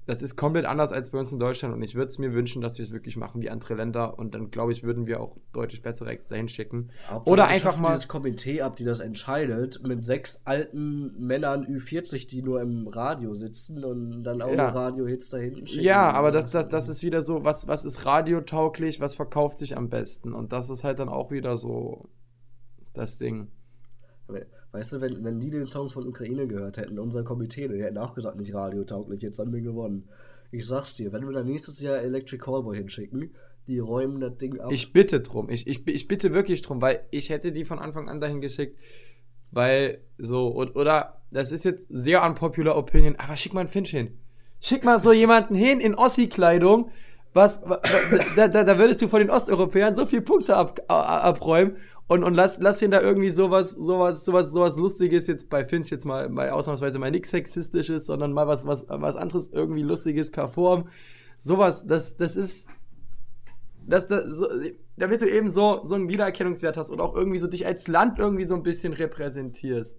das ist komplett anders als bei uns in Deutschland und ich würde es mir wünschen, dass wir es wirklich machen wie andere Länder und dann glaube ich, würden wir auch deutlich bessere Acts dahin schicken. Hauptsache, Oder einfach mal. dieses Komitee ab, die das entscheidet, mit sechs alten Männern Ü40, die nur im Radio sitzen und dann auch Ja. Radio-Hits da hinten schicken. Ja, aber das, das, das ist wieder so, was, was ist radiotauglich, was verkauft sich am besten? Und das ist halt dann auch wieder so das Ding. Aber, Weißt du, wenn, wenn die den Song von Ukraine gehört hätten, unser Komitee, die hätten auch gesagt, nicht radiotauglich, jetzt haben wir gewonnen. Ich sag's dir, wenn wir dann nächstes Jahr Electric Callboy hinschicken, die räumen das Ding ab. Ich bitte drum. Ich, ich, ich bitte wirklich drum, weil ich hätte die von Anfang an dahin geschickt. Weil so, und, oder das ist jetzt sehr unpopular Opinion, aber schick mal einen Finch hin. Schick mal so jemanden hin in Ossi-Kleidung. Was, wa- da, da, da würdest du von den Osteuropäern so viele Punkte ab, abräumen und, und lass, lass ihn da irgendwie sowas, sowas, sowas, sowas Lustiges jetzt bei Finch jetzt mal, mal ausnahmsweise mal nichts Sexistisches, sondern mal was, was, was anderes irgendwie Lustiges performen. Sowas, das, das ist, dass da, so, damit du eben so, so einen Wiedererkennungswert hast und auch irgendwie so dich als Land irgendwie so ein bisschen repräsentierst.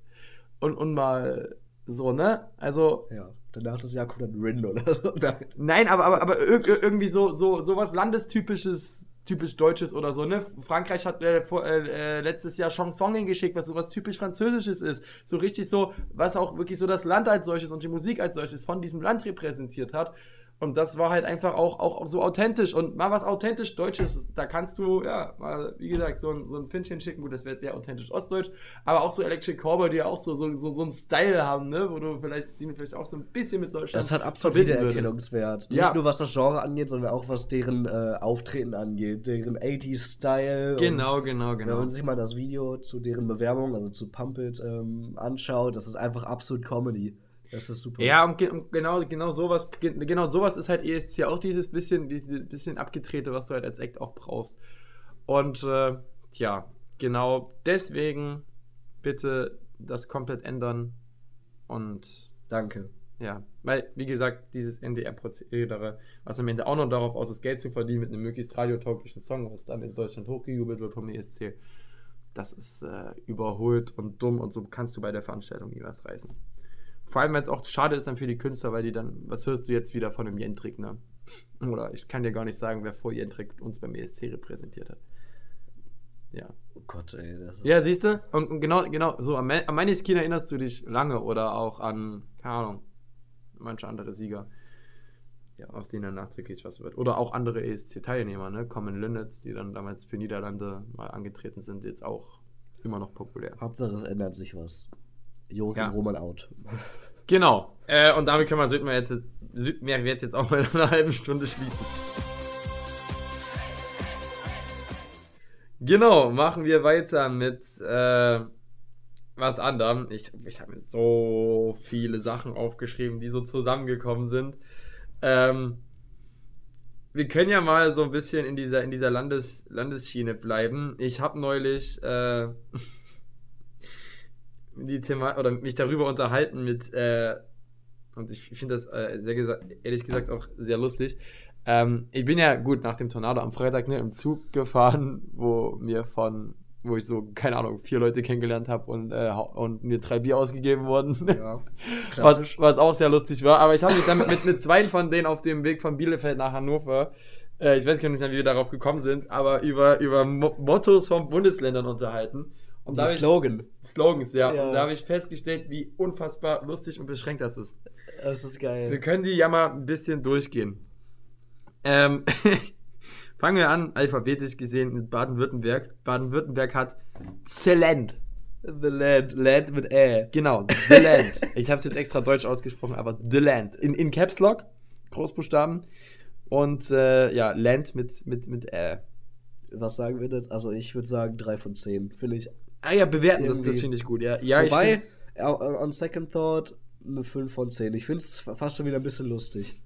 Und, und mal so, ne? Also, ja, danach das kommt dann Rin oder so. Nein. aber, aber, aber ir ir- irgendwie so, so, so was Landestypisches typisch Deutsches oder so, ne? Frankreich hat äh, vor, äh, äh, letztes Jahr Chanson hingeschickt, was sowas typisch Französisches ist. So richtig so, was auch wirklich so das Land als solches und die Musik als solches von diesem Land repräsentiert hat. Und das war halt einfach auch, auch, auch so authentisch. Und mal was authentisch Deutsches, da kannst du, ja, mal, wie gesagt, so ein, so ein Finchen schicken. Gut, das wäre jetzt sehr authentisch Ostdeutsch. Aber auch so Electric Cowboy, die ja auch so, so, so, so einen Style haben, ne? Wo du vielleicht, die du vielleicht auch so ein bisschen mit Deutschland Das hat absolut. Wiedererkennungswert. Nicht Ja. nur was das Genre angeht, sondern auch was deren äh, Auftreten angeht, deren 80s-Style. Genau, genau, Wenn genau. man sich mal das Video zu deren Bewerbung, also zu Pump It, ähm, anschaut, das ist einfach absolut Comedy. Das ist super. Ja, und, ge und genau, genau sowas, ge genau sowas ist halt ESC auch dieses bisschen, dieses bisschen abgedrehte, was du halt als Act auch brauchst. Und äh, tja, genau deswegen bitte das komplett ändern und Danke. ja, weil, wie gesagt, dieses NDR-Prozedere, was am Ende auch noch darauf aus ist, Geld zu verdienen mit einem möglichst radiotauglichen Song, was dann in Deutschland hochgejubelt wird vom ESC, das ist äh, überholt und dumm und so kannst du bei der Veranstaltung nie was reißen. Vor allem, weil es auch schade ist dann für die Künstler, weil die dann, was hörst du jetzt wieder von einem Jentrik, ne? Oder ich kann dir gar nicht sagen, wer vor Jentrik uns beim ESC repräsentiert hat. Ja. Oh Gott, ey. Das ist Ja, siehst du? Und, und genau, genau, so an meine Skin erinnerst du dich lange oder auch an, keine Ahnung, manche andere Sieger, ja, aus denen dann nachträglich was wird. Oder auch andere ESC-Teilnehmer, ne? Common Linnets, die dann damals für Niederlande mal angetreten sind, jetzt auch immer noch populär. Hauptsache, es ändert sich was. Joachim Ja. Roman out. Genau. Äh, und damit können wir Südmeer jetzt, Südmeerwert jetzt auch mal in einer halben Stunde schließen. Genau, machen wir weiter mit äh, was anderem. Ich, ich habe mir so viele Sachen aufgeschrieben, die so zusammengekommen sind. Ähm, wir können ja mal so ein bisschen in dieser, in dieser Landes, Landesschiene bleiben. Ich habe neulich äh, die Thema oder mich darüber unterhalten mit äh, und ich finde das äh, sehr gesa ehrlich gesagt auch sehr lustig. Ähm, ich bin ja gut nach dem Tornado am Freitag ne, im Zug gefahren, wo mir von wo ich so keine Ahnung vier Leute kennengelernt habe und äh, und mir drei Bier ausgegeben wurden. Ja. was, was auch sehr lustig war. Aber ich habe mich dann mit, mit zwei von denen auf dem Weg von Bielefeld nach Hannover, äh, ich weiß gar nicht, mehr, wie wir darauf gekommen sind, aber über, über Mo Mottos von Bundesländern unterhalten. Und da hab ich- Slogan. Slogans, ja. Ja. Und da habe ich festgestellt, wie unfassbar lustig und beschränkt das ist. Das ist Wir geil. können die ja mal ein bisschen durchgehen. Ähm, fangen wir an, alphabetisch gesehen, mit Baden-Württemberg. Baden-Württemberg hat Zellent. The Land. Land mit Ä. Genau, The Land. ich habe es jetzt extra deutsch ausgesprochen, aber The Land. In, in Caps Lock, Großbuchstaben. Und äh, ja, Land mit, mit, mit Ä. Was sagen wir das? Also, ich würde sagen 3 von 10. Finde ich. Ah ja, bewerten, das, das Irgendwie. finde ich gut. Ja, ja ich Wobei, äh, on second thought, eine 5 von 10. Ich finde es fast schon wieder ein bisschen lustig.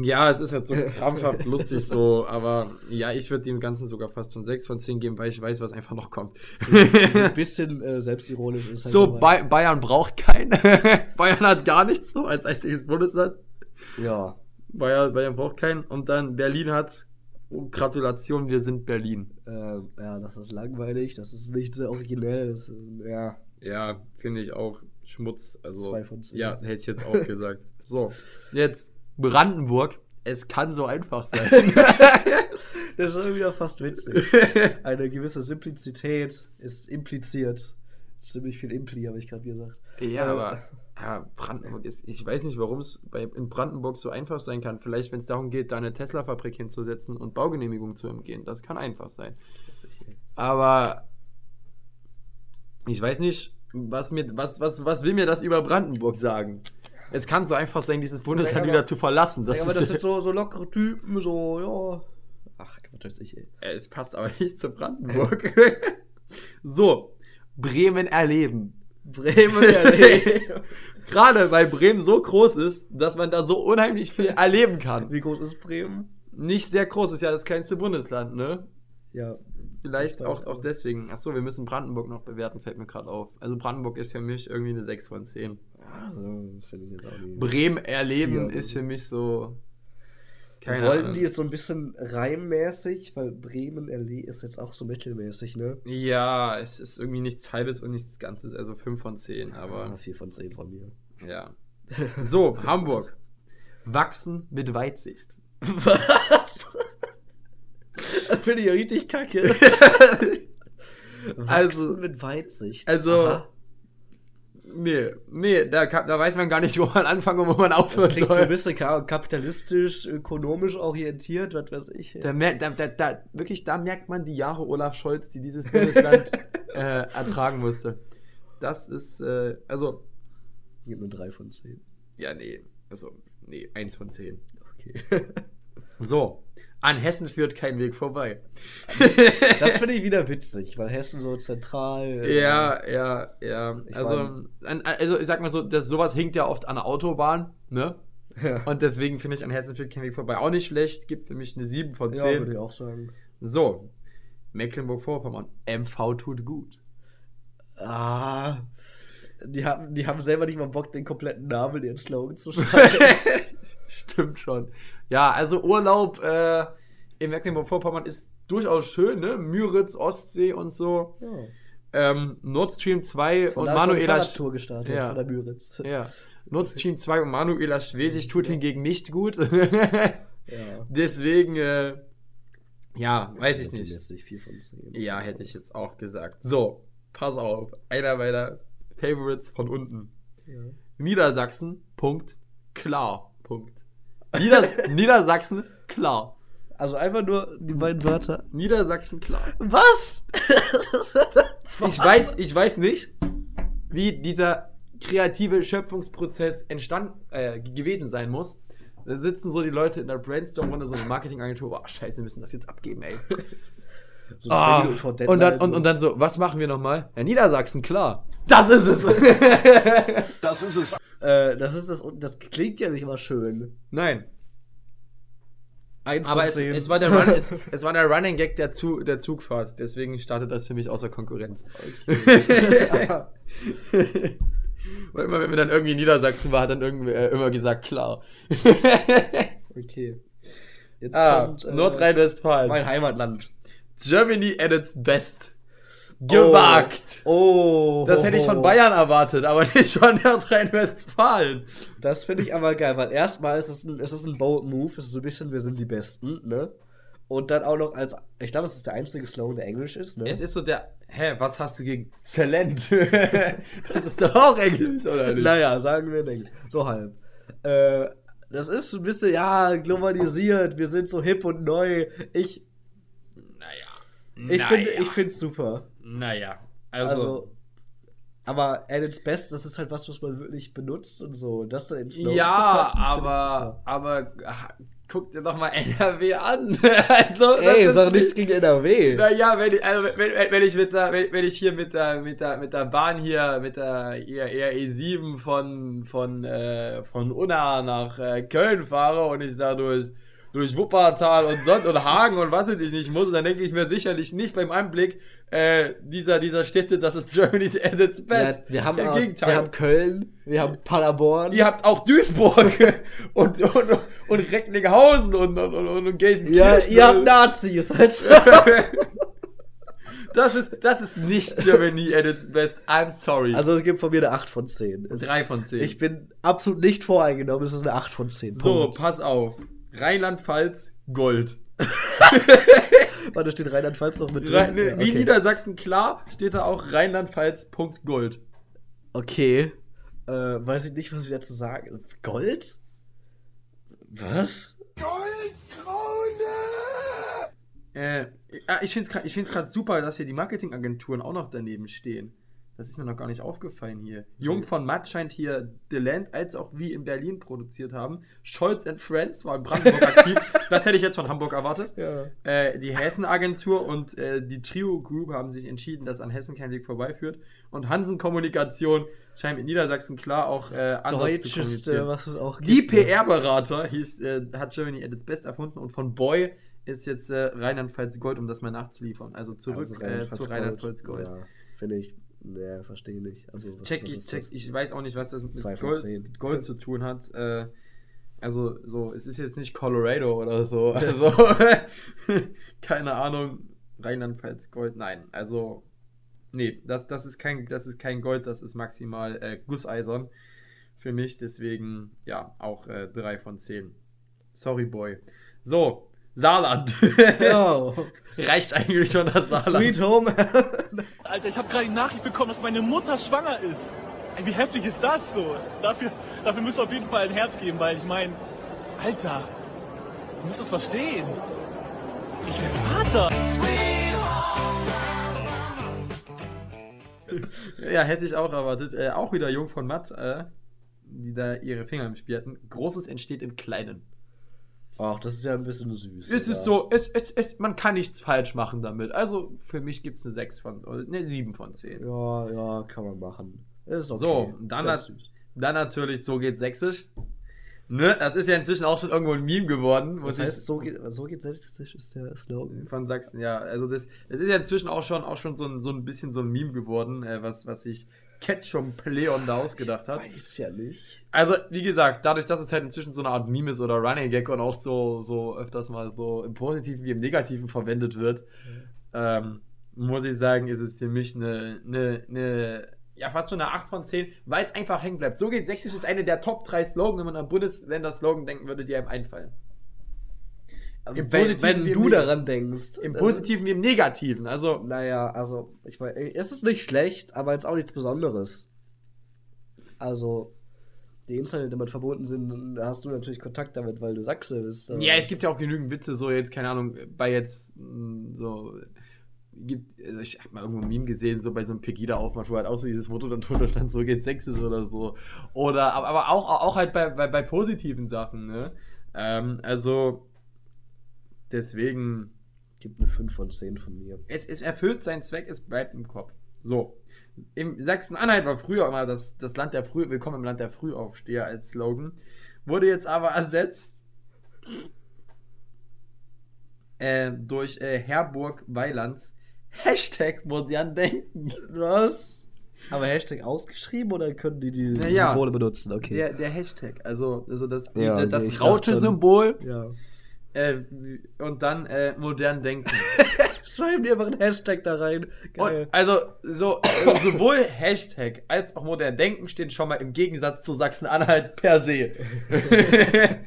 Ja, es ist halt so krampfhaft lustig so, aber ja, ich würde dem Ganzen sogar fast schon 6 von 10 geben, weil ich weiß, was einfach noch kommt. So ein bisschen äh, selbstironisch ist halt so. Bay Bayern braucht keinen. Bayern hat gar nichts so als einziges Bundesland. Ja. Bayern, Bayern braucht keinen. Und dann Berlin hat. Gratulation, wir sind Berlin. Ähm, ja, das ist langweilig, das ist nicht sehr originell. Das, ja, Ja, finde ich auch Schmutz. Also, Zwei von zehn. Ja, hätte ich jetzt auch gesagt. So, jetzt Brandenburg. Es kann so einfach sein. das ist schon wieder fast witzig. Eine gewisse Simplizität ist impliziert. Ziemlich viel Impli, habe ich gerade gesagt. Ja, Äh, aber ja, Brandenburg ist, ich weiß nicht, warum es in Brandenburg so einfach sein kann. Vielleicht, wenn es darum geht, da eine Tesla-Fabrik hinzusetzen und Baugenehmigung zu umgehen. Das kann einfach sein. Aber ich weiß nicht, was, mir, was, was, was will mir das über Brandenburg sagen? Es kann so einfach sein, dieses Bundesland wieder zu verlassen. Das ja, aber das sind so, so lockere Typen, so, ja. Ach, Quatsch, weiß ich, ey. Es passt aber nicht zu Brandenburg. so, Bremen erleben. Bremen erleben. Gerade weil Bremen so groß ist, dass man da so unheimlich viel erleben kann. Wie groß ist Bremen? Nicht sehr groß, ist ja das kleinste Bundesland, ne? Ja. Vielleicht Das auch, auch deswegen. Achso, wir müssen Brandenburg noch bewerten, fällt mir gerade auf. Also Brandenburg ist für mich irgendwie eine 6 von 10. Also. Bremen erleben Vier. ist für mich so. Keine Wollten Ahnung. die es so ein bisschen reimmäßig, weil Bremen LE ist jetzt auch so mittelmäßig, ne? Ja, es ist irgendwie nichts Halbes und nichts Ganzes, also 5 von 10, Ah, aber 4 von 10 von mir. ja. So, Hamburg. Wachsen mit Weitsicht. Was? Das finde ich ja richtig kacke. Wachsen Also- mit Weitsicht. also- Aha. Nee, nee, da, da weiß man gar nicht, wo man anfangen und wo man Das aufhören klingt so ein soll. bisschen ka- kapitalistisch, ökonomisch orientiert, was weiß ich. Da, da, da, da, wirklich, da merkt man die Jahre Olaf Scholz, die dieses Bundesland äh, ertragen musste. Das ist, äh, also, Gib mir drei von zehn. ja, nee, also, nee, eins von zehn. Okay. So, an Hessen führt kein Weg vorbei. Das finde ich wieder witzig, weil Hessen so zentral. äh, Ja, ja, ja. Ich Also, mein- also ich sag mal so, das, sowas hinkt ja oft an der Autobahn, ne? Ja. Und deswegen finde ich an Hessen führt kein Weg vorbei auch nicht schlecht. Gibt für mich eine 7 von Ja, 10. würde ich auch sagen. so, Mecklenburg-Vorpommern. MV tut gut. Ah. Die haben, die haben selber nicht mal Bock, den kompletten Namen in ihren Slogan zu schreiben. Stimmt schon. Ja, also Urlaub äh, in Mecklenburg-Vorpommern ist durchaus schön, ne? Müritz, Ostsee und so. ja. Ähm, Nord Stream 2 Von und Manuela Fahrradtour gestartet Ja. von der Müritz. Ja. Nord Stream 2 und Manuela Schwesig tut hingegen nicht gut. Ja. Deswegen, äh, ja, weiß ich nicht. Mäßig 4 von 10. Ja, hätte ich jetzt auch gesagt. So, pass auf. Einer meiner Favorites von unten. Ja. Niedersachsen, Punkt, klar, Punkt. Nieder Niedersachsen, klar. Also einfach nur die beiden Wörter. Niedersachsen, klar. Was? Ich weiß, ich weiß nicht, wie dieser kreative Schöpfungsprozess entstanden äh, gewesen sein muss. Da sitzen so die Leute in der Brainstorm-Runde, so eine Marketingagentur, boah, scheiße, wir müssen das jetzt abgeben, ey. So vor und, dann, und, so. und dann so, was machen wir nochmal? Ja, Niedersachsen, klar. Das ist es. Äh, das ist das, das klingt ja nicht mal schön. Nein. Eins Aber es, es, war der Run, es, es war der Running Gag der, Zug, der Zugfahrt. Deswegen startet das für mich außer Konkurrenz. Weil immer, wenn wir dann irgendwie in Niedersachsen war, hat dann irgendwer äh, immer gesagt, klar. okay. Jetzt Ah, kommt äh, Nordrhein-Westfalen. mein Heimatland. Germany at its best. Gewagt. Oh. Das hätte ich von Bayern erwartet, aber nicht von Nordrhein-Westfalen. Das finde ich aber geil, weil erstmal ist es ein, es ist ein bold Move, es ist so ein bisschen, wir sind die Besten, ne? Und dann auch noch als, ich glaube, es ist der einzige Slogan, der Englisch ist, ne? Es ist so der, hä, was hast du gegen Talent? das ist doch auch Englisch, oder nicht? Naja, sagen wir nicht. So halb. Äh, das ist ein bisschen, ja, globalisiert, wir sind so hip und neu. Ich, ich finde ich find's super. Naja, also, Also, aber at its best, das ist halt was, was man wirklich benutzt und so. Das da in Slogan zu ja, packen, aber, aber guck dir doch mal NRW an. also. Ey, ist nichts gegen NRW. Naja, wenn ich, also wenn, wenn, wenn ich mit der, wenn, wenn ich hier mit der, mit der, mit der Bahn hier, mit der eher, eher E7 von, von, äh, von Unna nach äh, Köln fahre und ich da durch, Wuppertal und Sond und Hagen und was weiß ich nicht muss, dann denke ich mir sicherlich nicht beim Anblick äh, dieser, dieser Städte, das ist Germany's at its Ja, best. wir, haben, Im auch- Gegenteil. wir haben Köln, wir haben Paderborn. Ihr habt auch Duisburg und, und, und Recklinghausen und, und, und, und Gelsenkirchen. ja, ihr habt Nazis. Also. Das ist, das ist nicht Germany at its best. I'm sorry. also es gibt von mir eine 8 von 10. Es, Drei von zehn. Ich bin absolut nicht voreingenommen, es ist eine 8 von 10. so, Punkt. pass auf. Rheinland-Pfalz, Gold. Warte, steht Rheinland-Pfalz noch mit drin? ne, Ja, Wie okay. Niedersachsen klar, steht da auch Rheinland-Pfalz, Punkt Gold. Okay. Äh, weiß ich nicht, was ich dazu sagen. Gold? Was? Äh, ja, ich finde es gerade super, dass hier die Marketingagenturen auch noch daneben stehen. Das ist mir noch gar nicht aufgefallen hier. Jung von Matt scheint hier The Land als auch wie in Berlin produziert haben. Scholz and Friends war in Brandenburg aktiv. Das hätte ich jetzt von Hamburg erwartet. Ja. Äh, die Hessen-Agentur und äh, die Trio Group haben sich entschieden, dass an Hessen kein Weg vorbeiführt. Und Hansen Kommunikation scheint in Niedersachsen klar auch äh, anders zu Deutscheste, kommunizieren. was es auch Die gibt, ne? PR-Berater äh, hat Germany at its best erfunden und von Boy ist jetzt äh, Rheinland-Pfalz Gold, um das mal nachzuliefern. Also zurück Also äh, zu Rheinland-Pfalz Gold. Ja, finde ich. Ne, verstehe nicht. Also, was, check, was ich, check, das? ich weiß auch nicht, was das mit Gold, mit Gold zu tun hat. Äh, also, so, es ist jetzt nicht Colorado oder so. Also, keine Ahnung. Rheinland-Pfalz Gold, nein. Also, nee, das, das, ist kein, das ist kein Gold, das ist maximal äh, Gusseisern für mich. Deswegen, ja, auch äh, 3 von 10. Sorry, Boy. So, Saarland. Reicht eigentlich schon das Saarland. Sweet Home. Alter, ich habe gerade die Nachricht bekommen, dass meine Mutter schwanger ist. Ey, wie heftig ist das so? Dafür, dafür müsst ihr auf jeden Fall ein Herz geben, weil ich meine, Alter, du musst das verstehen. Ich bin Vater. Ja, hätte ich auch erwartet. Äh, auch wieder Jung von Matt, äh, die da ihre Finger im Spiel hatten. Großes entsteht im Kleinen. Ach, das ist ja ein bisschen süß. Es ja. ist so, es, es, es, man kann nichts falsch machen damit. Also für mich gibt es eine 6 von, oder eine 7 von 10. Ja, ja, kann man machen. Ist okay. So, dann, süß. dann natürlich, so geht Sächsisch. Ne, das ist ja inzwischen auch schon irgendwo ein Meme geworden. muss Das ich- heißt, so geht, so geht Sächsisch ist der Slogan. von Sachsen, ja. Also das, das ist ja inzwischen auch schon, auch schon so, ein, so ein bisschen so ein Meme geworden, äh, was, was sich Ketchum Leon da ausgedacht hat. Weiß ja nicht. Also, wie gesagt, dadurch, dass es halt inzwischen so eine Art Meme ist oder Running Gag und auch so, so öfters mal so im Positiven wie im Negativen verwendet wird, ähm, muss ich sagen, ist es für mich eine, eine, eine ja, fast schon eine 8 von 10, weil es einfach hängen bleibt. So geht Sächsisch ist eine der Top 3 Slogan, wenn man an Bundesländer-Slogan denken würde, die einem einfallen. Im Wenn, Positiven wenn im du daran denkst. Im Also, Positiven wie im Negativen. Also, Naja, also, ich meine, es ist nicht schlecht, aber jetzt auch nichts Besonderes. Also, die Insider, die damit verbunden sind, da hast du natürlich Kontakt damit, weil du Sachse bist. Ja, es gibt ja auch genügend Witze, so jetzt, keine Ahnung, bei jetzt mh, so. Gibt, also ich habe mal irgendwo ein Meme gesehen, so bei so einem Pegida-Aufmarsch, wo halt auch so dieses Motto dann drunter stand, so geht Sächsisch oder so. Oder, aber, aber auch, auch halt bei, bei, bei positiven Sachen, ne? Ähm, also, deswegen, Gibt eine 5 von 10 von mir. es, es erfüllt seinen Zweck, es bleibt im Kopf. So. Im Sachsen-Anhalt war früher immer das, das Land der Früh, Willkommen im Land der Frühaufsteher als Slogan. Wurde jetzt aber ersetzt äh, durch äh, Herburg Weilands Hashtag modern denken. Was? Aber Hashtag ausgeschrieben oder können die die Naja. Symbole benutzen? Okay. Der, der Hashtag, also, also das, die, Ja, okay, das ich dachte Raute-Symbol ja. Äh, und dann äh, modern denken. Schreiben die einfach einen Hashtag da rein. Geil. Und, also, so, also sowohl Hashtag als auch modern denken stehen schon mal im Gegensatz zu Sachsen-Anhalt per se.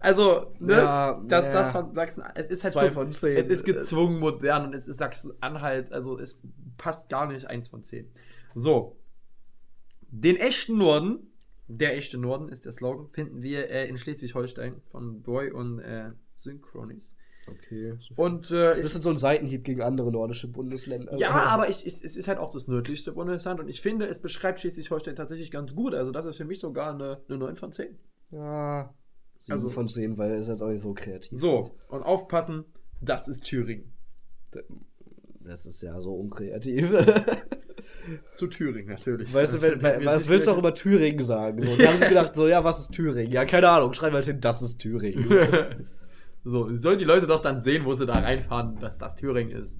also, ne, Ja, das, ja. das von Sachsen, es ist halt Zwei so, von zehn. es ist gezwungen modern und es ist Sachsen-Anhalt, also es passt gar nicht eins von zehn. So, den echten Norden, der echte Norden ist der Slogan, finden wir äh, in Schleswig-Holstein von Boy und äh, Synchronis. Okay. Und äh, Das ist ein bisschen so ein Seitenhieb gegen andere nordische Bundesländer. ja, aber ich, ich, es ist halt auch das nördlichste Bundesland und ich finde, es beschreibt Schleswig-Holstein tatsächlich ganz gut. Also, das ist für mich sogar eine, eine 9 von 10. Ja. Sieben Also- von 10, weil er ist jetzt auch nicht so kreativ. So, und aufpassen, das ist Thüringen. Das ist ja so unkreativ. Zu Thüringen natürlich. weißt du, wenn, was willst du auch über Thüringen sagen? So, die haben sich gedacht, so, ja, was ist Thüringen? Ja, keine Ahnung, schreib halt hin, das ist Thüringen. So, sollen die Leute doch dann sehen, wo sie da reinfahren, dass das Thüringen ist.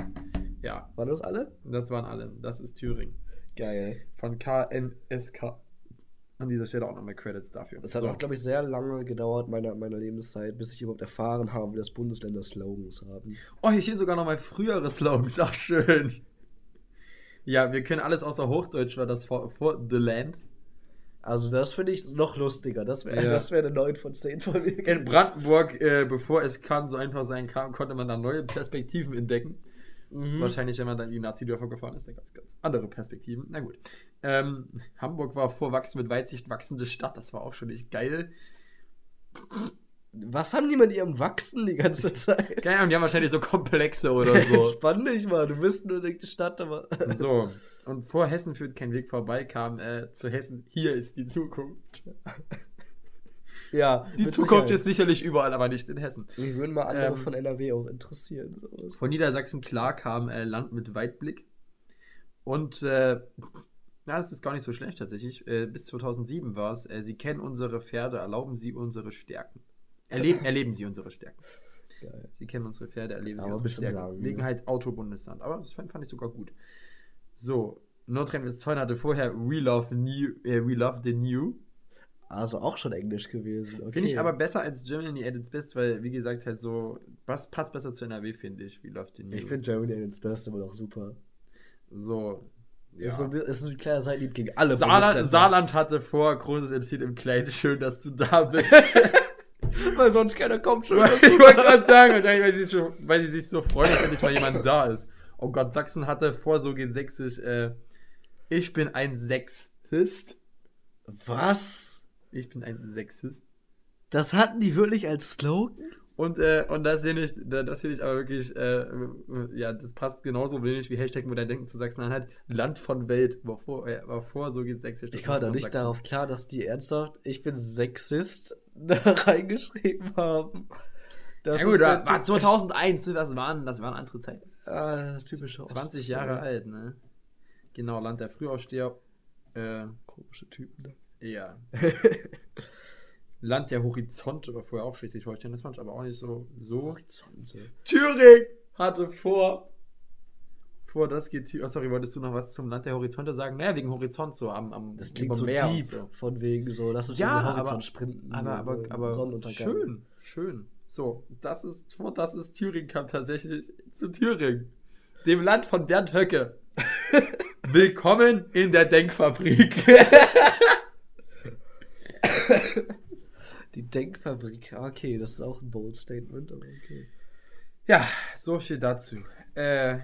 Ja, Waren das alle? das waren alle. Das ist Thüringen. Geil. Von KNSK. An dieser Stelle auch nochmal Credits dafür. Es hat so. auch, glaube ich, sehr lange gedauert, meiner, meiner Lebenszeit, bis ich überhaupt erfahren habe, wie das Bundesländer Slogans haben. Oh, hier stehen sogar noch mal frühere Slogans. Ach, schön. Ja, wir können alles außer Hochdeutsch, weil das vor, vor The Land. Also, das finde ich noch lustiger. Das wäre Ja. das wär eine 9 von 10 von mir. In Brandenburg, äh, bevor es kann, so einfach sein kann, konnte man dann neue Perspektiven entdecken. Mhm. Wahrscheinlich, wenn man dann in die Nazi-Dörfer gefahren ist, da gab es ganz andere Perspektiven. Na gut. Ähm, Hamburg war vor Wachsen mit Weitsicht wachsende Stadt. Das war auch schon nicht geil. Was haben die mit ihrem Wachsen die ganze Zeit? Keine Ahnung, die haben wahrscheinlich so Komplexe oder so. Entspann dich mal, du bist nur eine Stadt, aber. so. Und vor Hessen führt kein Weg vorbei, kam äh, zu Hessen. Hier ist die Zukunft. ja, Die Zukunft Sicherheit. ist sicherlich überall, aber nicht in Hessen. Mich würden mal andere Ähm, von NRW auch interessieren. sowas. Von Niedersachsen klar kam äh, Land mit Weitblick. Und äh, na, das ist gar nicht so schlecht tatsächlich. Äh, bis 2007 war es. Sie kennen unsere Pferde, erlauben sie unsere Stärken. Erleben, erleben sie unsere Stärken. Geil. Sie kennen unsere Pferde, erleben Aber sie unsere Stärken. Wegen halt Autobundesland. Aber das fand, fand ich sogar gut. So, Nordrhein-Westfalen hatte vorher We Love, new, äh, We Love the New. Also auch schon Englisch gewesen. Okay. Finde ich aber besser als Germany at its best, weil, wie gesagt, halt so, passt, passt besser zu NRW, finde ich. We Love the New. Ich finde Germany ins Beste immer noch super. So. Ja. Ist, so, ist so ein kleiner Seitenhieb gegen alle Saarland, Bundesländer. Saarland hatte vor, großes Entsteht im Kleinen. Schön, dass du da bist. Weil sonst keiner kommt schon. ich wollte gerade sagen, wahrscheinlich, weil sie, so, weil sie sich so freuen, dass endlich mal jemand da ist. Oh Gott, Sachsen hatte vor, so geht sächsisch, äh, ich bin ein Sexist. Was? Ich bin ein Sexist. Das hatten die wirklich als Slogan? Und, äh, und das hier nicht, das hier nicht aber wirklich, äh, ja, das passt genauso wenig wie Hashtag Modern Denken zu Sachsen-Anhalt. Land von Welt. War vor, äh, war vor so geht sächsisch. Ich kam da nicht Sachsen. darauf klar, dass die ernsthaft, ich bin Sexist, da reingeschrieben haben. Das Ja gut, war, war typ- 2001, ne, das waren, das waren andere Zeiten. Ah, typische 20 Jahre alt, ne? Genau, Land der Frühaufsteher. Äh, Komische Typen. Ne? ja. Land der Horizonte war vorher auch Schleswig-Holstein, das fand ich aber auch nicht so. so. Horizonte. Thüringen hatte vor. Vor das geht. Thü- Oh, sorry, wolltest du noch was zum Land der Horizonte sagen? Naja, wegen Horizont so am, am Das klingt so Meer deep, so. von wegen so, lass uns Ja, über den Horizont aber- sprinten. Aber, und, aber, aber Sonnenuntergang. schön, schön. So, das ist, vor das ist Thüringen kam tatsächlich zu Thüringen, dem Land von Bernd Höcke. Willkommen in der Denkfabrik. Die Denkfabrik, okay, das ist auch ein bold Statement, aber okay. ja, so viel dazu. Äh,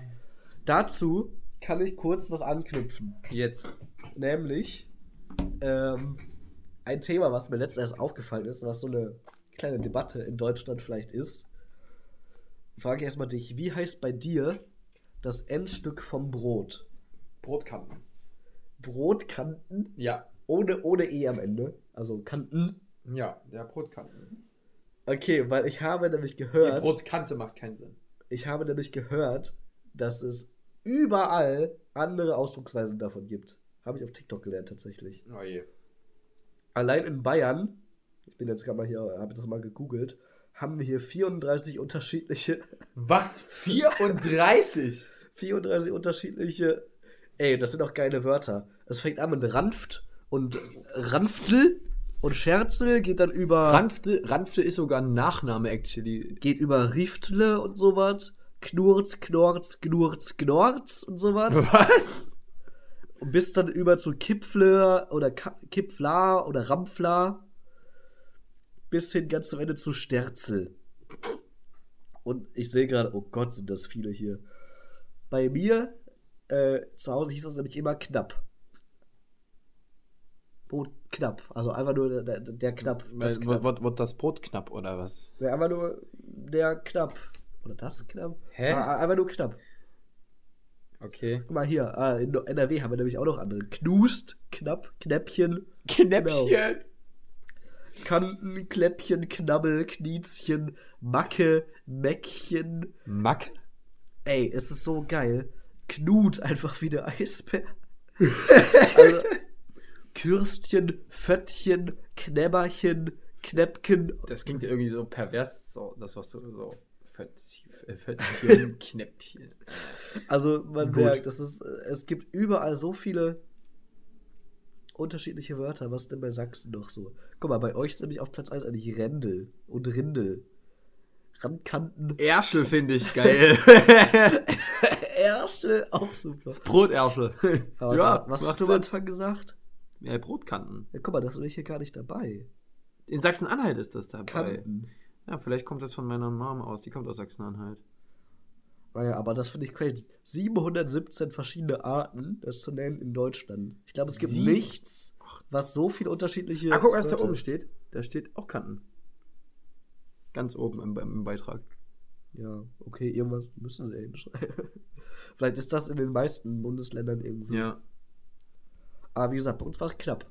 Dazu kann ich kurz was anknüpfen. jetzt. Nämlich ähm, ein Thema, was mir letztens erst aufgefallen ist, was so eine kleine Debatte in Deutschland vielleicht ist. Frage ich erstmal dich, wie heißt bei dir das Endstück vom Brot? Brotkanten. Brotkanten Ja. ohne, ohne E am Ende. Also Kanten. Ja, der Brotkanten. Okay, weil ich habe nämlich Die gehört, Brotkante macht keinen Sinn. ich habe nämlich gehört, dass es überall andere Ausdrucksweisen davon gibt. Habe ich auf TikTok gelernt tatsächlich. Oh je. Allein in Bayern, ich bin jetzt gerade mal hier, habe das mal gegoogelt, haben wir hier 34 unterschiedliche, Was? 34? 34 unterschiedliche, ey, das sind auch geile Wörter. Es fängt an mit Ranft und Ranftl und Scherzel geht dann über, Ranfte, Ranfte ist sogar ein Nachname, actually. geht über Riftle und sowas. Knurz, Knorz, Knurz, Knorz und sowas. Was? Und bis dann über zu Kipfle oder Ka Kipfla oder Rampfla. Bis hin ganz am Ende zu Sterzel. Und ich sehe gerade, oh Gott, sind das viele hier. Bei mir äh, zu Hause hieß das nämlich immer knapp. Brot knapp. Also einfach nur der, der, der knapp. Das knapp. Wird, wird das Brot knapp oder was? Ja, einfach nur der knapp. Oder das knapp? Hä? Ah, einfach nur knapp. Okay. Guck mal hier, ah, in NRW haben wir nämlich auch noch andere. Knust, knapp, Knäppchen, Knäppchen. Kanten, Kläppchen, Knabbel, Kniezchen, Macke, Mäckchen. Mack? Ey, es ist so geil. Knut einfach wie der Eisbär. also, Kürstchen, Föttchen, Knäbberchen, Knäppchen. Das klingt ja irgendwie so pervers, so, das was so, so Fötchen, äh, Knäppchen. Also man Gut. merkt, das ist, es gibt überall so viele unterschiedliche Wörter. Was ist denn bei Sachsen noch so? Guck mal, bei euch ist nämlich auf Platz 1 eigentlich Rändel und Rindel. Randkanten. Erschel finde ich geil. Erste, auch super. das Broterschel. Aber ja, was hast du am. Anfang gesagt? Ja, Brotkanten. Ja, guck mal, das bin ich hier gar nicht dabei. In Sachsen-Anhalt ist das dabei. Kanten. Ja, vielleicht kommt das von meiner Mom aus. Die kommt aus Sachsen-Anhalt. Naja, aber das finde ich crazy. 717 verschiedene Arten, das zu nennen in Deutschland. Ich glaube, es gibt Sieben- nichts, was so viele unterschiedliche. Ah, guck, was da oben steht. Da steht auch Kanten. Ganz oben im, im Beitrag. Ja, okay, irgendwas müssen sie eben schreiben. Vielleicht ist das in den meisten Bundesländern irgendwie. Ja. Aber wie gesagt, bei uns war es knapp.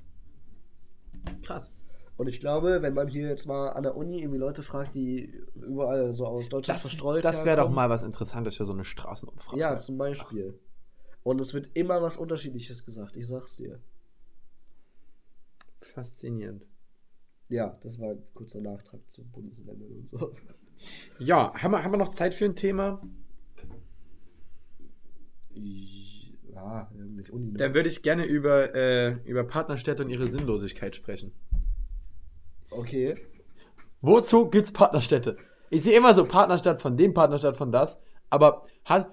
Krass. Und ich glaube, wenn man hier jetzt mal an der Uni irgendwie Leute fragt, die überall so aus Deutschland Das, verstreut das wäre doch mal was Interessantes für so eine Straßenumfrage. Ja, zum Beispiel. Und es wird immer was Unterschiedliches gesagt, ich sag's dir. Faszinierend. Ja, das war ein kurzer Nachtrag zu Bundesländern und so. Ja, haben wir, haben wir noch Zeit für ein Thema? Ja, nicht Uni. Ne? Dann würde ich gerne über, äh, über Partnerstädte und ihre Sinnlosigkeit sprechen. Okay. Wozu gibt's Partnerstädte? Ich sehe immer so Partnerstadt von dem, Partnerstadt von das, aber hat,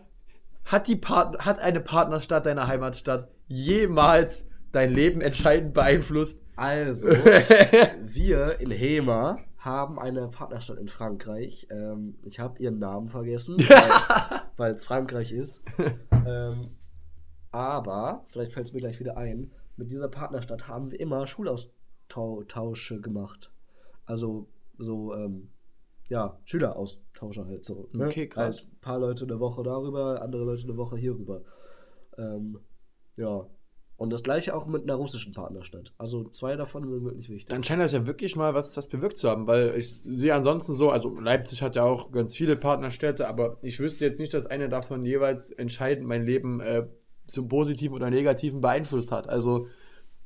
hat, die Part hat eine Partnerstadt deiner Heimatstadt jemals dein Leben entscheidend beeinflusst? Also, wir in Hema haben eine Partnerstadt in Frankreich. Ähm, ich habe ihren Namen vergessen, weil- es Frankreich ist. ähm, aber, vielleicht fällt es mir gleich wieder ein, mit dieser Partnerstadt haben wir immer Schulaustausche gemacht. Also so, ähm, ja, Schüleraustausche halt so. Ne? Okay, krass. Halt ein paar Leute eine Woche darüber, andere Leute eine Woche hierüber. Ähm, ja. Und das gleiche auch mit einer russischen Partnerstadt. Also zwei davon sind wirklich wichtig. Dann scheint das ja wirklich mal was, was bewirkt zu haben, weil ich sehe ansonsten so, also Leipzig hat ja auch ganz viele Partnerstädte, aber ich wüsste jetzt nicht, dass eine davon jeweils entscheidend mein Leben äh, zum Positiven oder Negativen beeinflusst hat. Also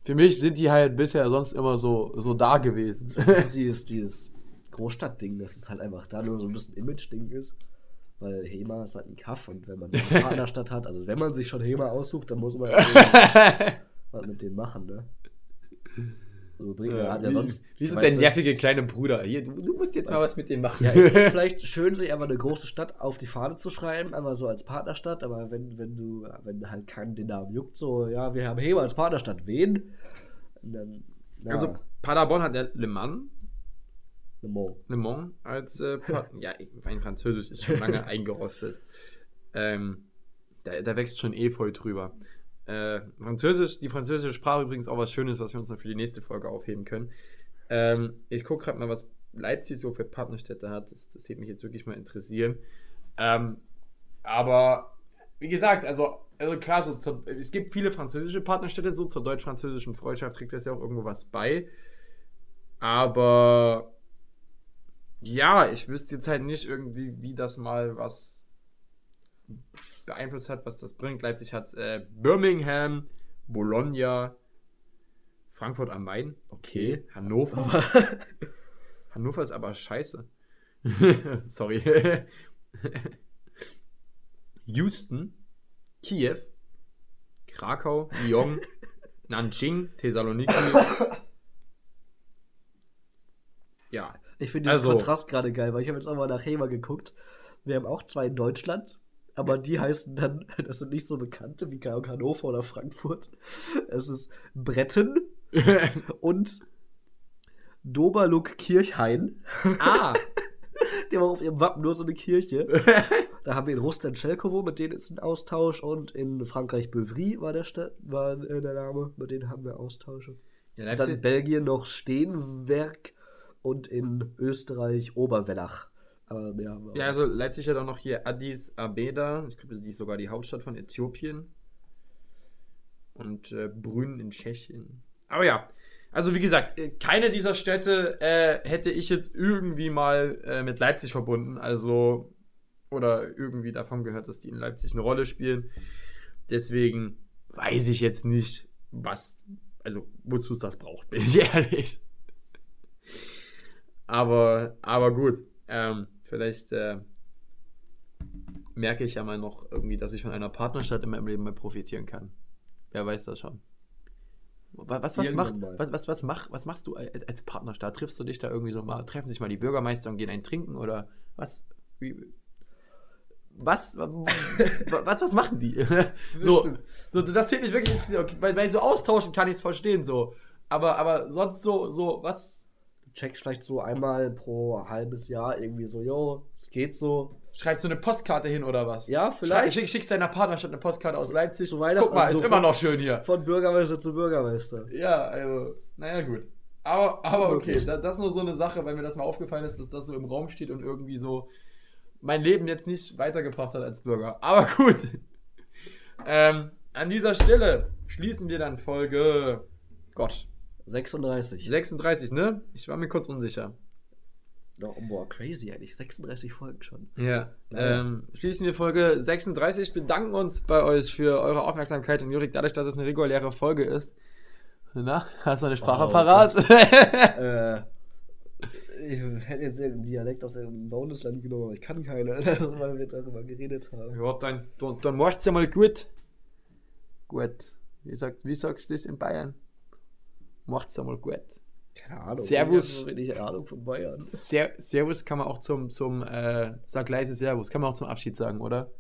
für mich sind die halt bisher sonst immer so, so da gewesen. Das ist dieses, dieses Großstadtding, dass es halt einfach da nur so ein bisschen Image-Ding ist. Weil Hema ist halt ein Kaff und wenn man eine Partnerstadt hat, also wenn man sich schon Hema aussucht, dann muss man ja was mit denen machen, ne? Bringt Ja, hat ja sonst. Wie weißt der nervige kleine Bruder? Hier, du, du musst jetzt mal was mit dem machen. Ja, es ist vielleicht schön, sich einfach eine große Stadt auf die Fahne zu schreiben, einmal so als Partnerstadt, aber wenn, wenn du, wenn halt keinen den Namen juckt, so, ja, wir haben Hema als Partnerstadt, wen? Dann, ja, Also Paderborn hat ja Le Mans, Le Mans. Le Mans als äh, ja, mein Französisch ist schon lange eingerostet. Ähm, da, da wächst schon eh voll drüber. Äh, Französisch, die französische Sprache übrigens auch was Schönes, was wir uns noch für die nächste Folge aufheben können. Ähm, ich gucke gerade mal, was Leipzig so für Partnerstädte hat. Das, das würde mich jetzt wirklich mal interessieren. Ähm, aber wie gesagt, also, also klar, so zur, es gibt viele französische Partnerstädte, so zur deutsch-französischen Freundschaft trägt das ja auch irgendwo was bei. Aber ja, ich wüsste jetzt halt nicht irgendwie, wie das mal was beeinflusst hat, was das bringt. Leipzig hat äh, Birmingham, Bologna, Frankfurt am Main, okay, Hannover. Hannover ist aber scheiße. Sorry. Houston, Kiew, Krakau, Lyon, Nanjing, Thessaloniki. ja. Ich finde diesen Also- Kontrast gerade geil, weil ich habe jetzt auch mal nach Hema geguckt. Wir haben auch zwei in Deutschland, aber die heißen dann, das sind nicht so bekannte wie Hannover oder Frankfurt. Es ist Bretten und Doberluck Kirchhain. Ah, Die haben auch auf ihrem Wappen nur so eine Kirche. da haben wir in Russland Schelkowo, mit denen ist ein Austausch und in Frankreich Beuvry war der, Stadt, war äh, der Name, mit denen haben wir Austausche. ja, Dann in Belgien noch Steenwerk und in Österreich Oberwellach. Aber ja, auch also. Leipzig hat auch noch hier Addis Abeba. Ich glaube, die ist sogar die Hauptstadt von Äthiopien. Und äh, Brünn in Tschechien. Aber ja, also wie gesagt, äh, keine dieser Städte äh, hätte ich jetzt irgendwie mal äh, mit Leipzig verbunden. Also, oder irgendwie davon gehört, dass die in Leipzig eine Rolle spielen. Deswegen weiß ich jetzt nicht, was, also wozu es das braucht, bin ich ehrlich. Aber, aber gut, ähm, vielleicht äh, merke ich ja mal noch irgendwie, dass ich von einer Partnerstadt in meinem Leben mal profitieren kann. Wer weiß das schon. Was, was, mach, was, was, was, mach, was machst du als Partnerstadt? Triffst du dich da irgendwie so mal? Treffen sich mal die Bürgermeister und gehen ein trinken oder was? Wie, was, was, was machen die? so, so, das hätte mich wirklich interessiert. Okay, bei, bei so Austauschen kann ich es verstehen, so. Aber, aber sonst so, so, was? Checkst vielleicht so einmal pro halbes Jahr irgendwie so, yo, es geht so. Schreibst du eine Postkarte hin oder was? Ja, vielleicht. Schick, schickst deiner Partnerschaft eine Postkarte aus Leipzig. zu Weihnachten Guck mal, also ist immer noch schön hier. Von Bürgermeister zu Bürgermeister. Ja, also, naja, gut. Aber, aber okay, da, das ist nur so eine Sache, weil mir das mal aufgefallen ist, dass das so im Raum steht und irgendwie so mein Leben jetzt nicht weitergebracht hat als Bürger. Aber gut. ähm, an dieser Stelle schließen wir dann Folge. Gott. 36. 36, ne? Ich war mir kurz unsicher. No, boah, crazy eigentlich. 36 Folgen schon. Ja. Ähm, schließen wir Folge 36. Bedanken uns bei euch für eure Aufmerksamkeit und Jurik, dadurch, dass es eine reguläre Folge ist. Na, hast du eine Sprache Oh parat? äh, ich hätte jetzt einen Dialekt aus einem Bundesland genommen, aber ich kann keine, also, weil wir darüber geredet haben. ja, dann, dann, dann macht's ja mal gut. Gut. Wie, sagt, wie sagst du das in Bayern? Macht's ja mal gut. Keine Ahnung. Servus. Ich habe Ahnung von Bayern. Ser Servus kann man auch zum, zum äh, sag leise Servus, kann man auch zum Abschied sagen, oder?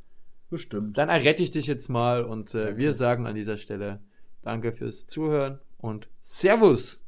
Bestimmt. Dann errette ich dich jetzt mal und äh, wir sagen an dieser Stelle Danke fürs Zuhören und Servus!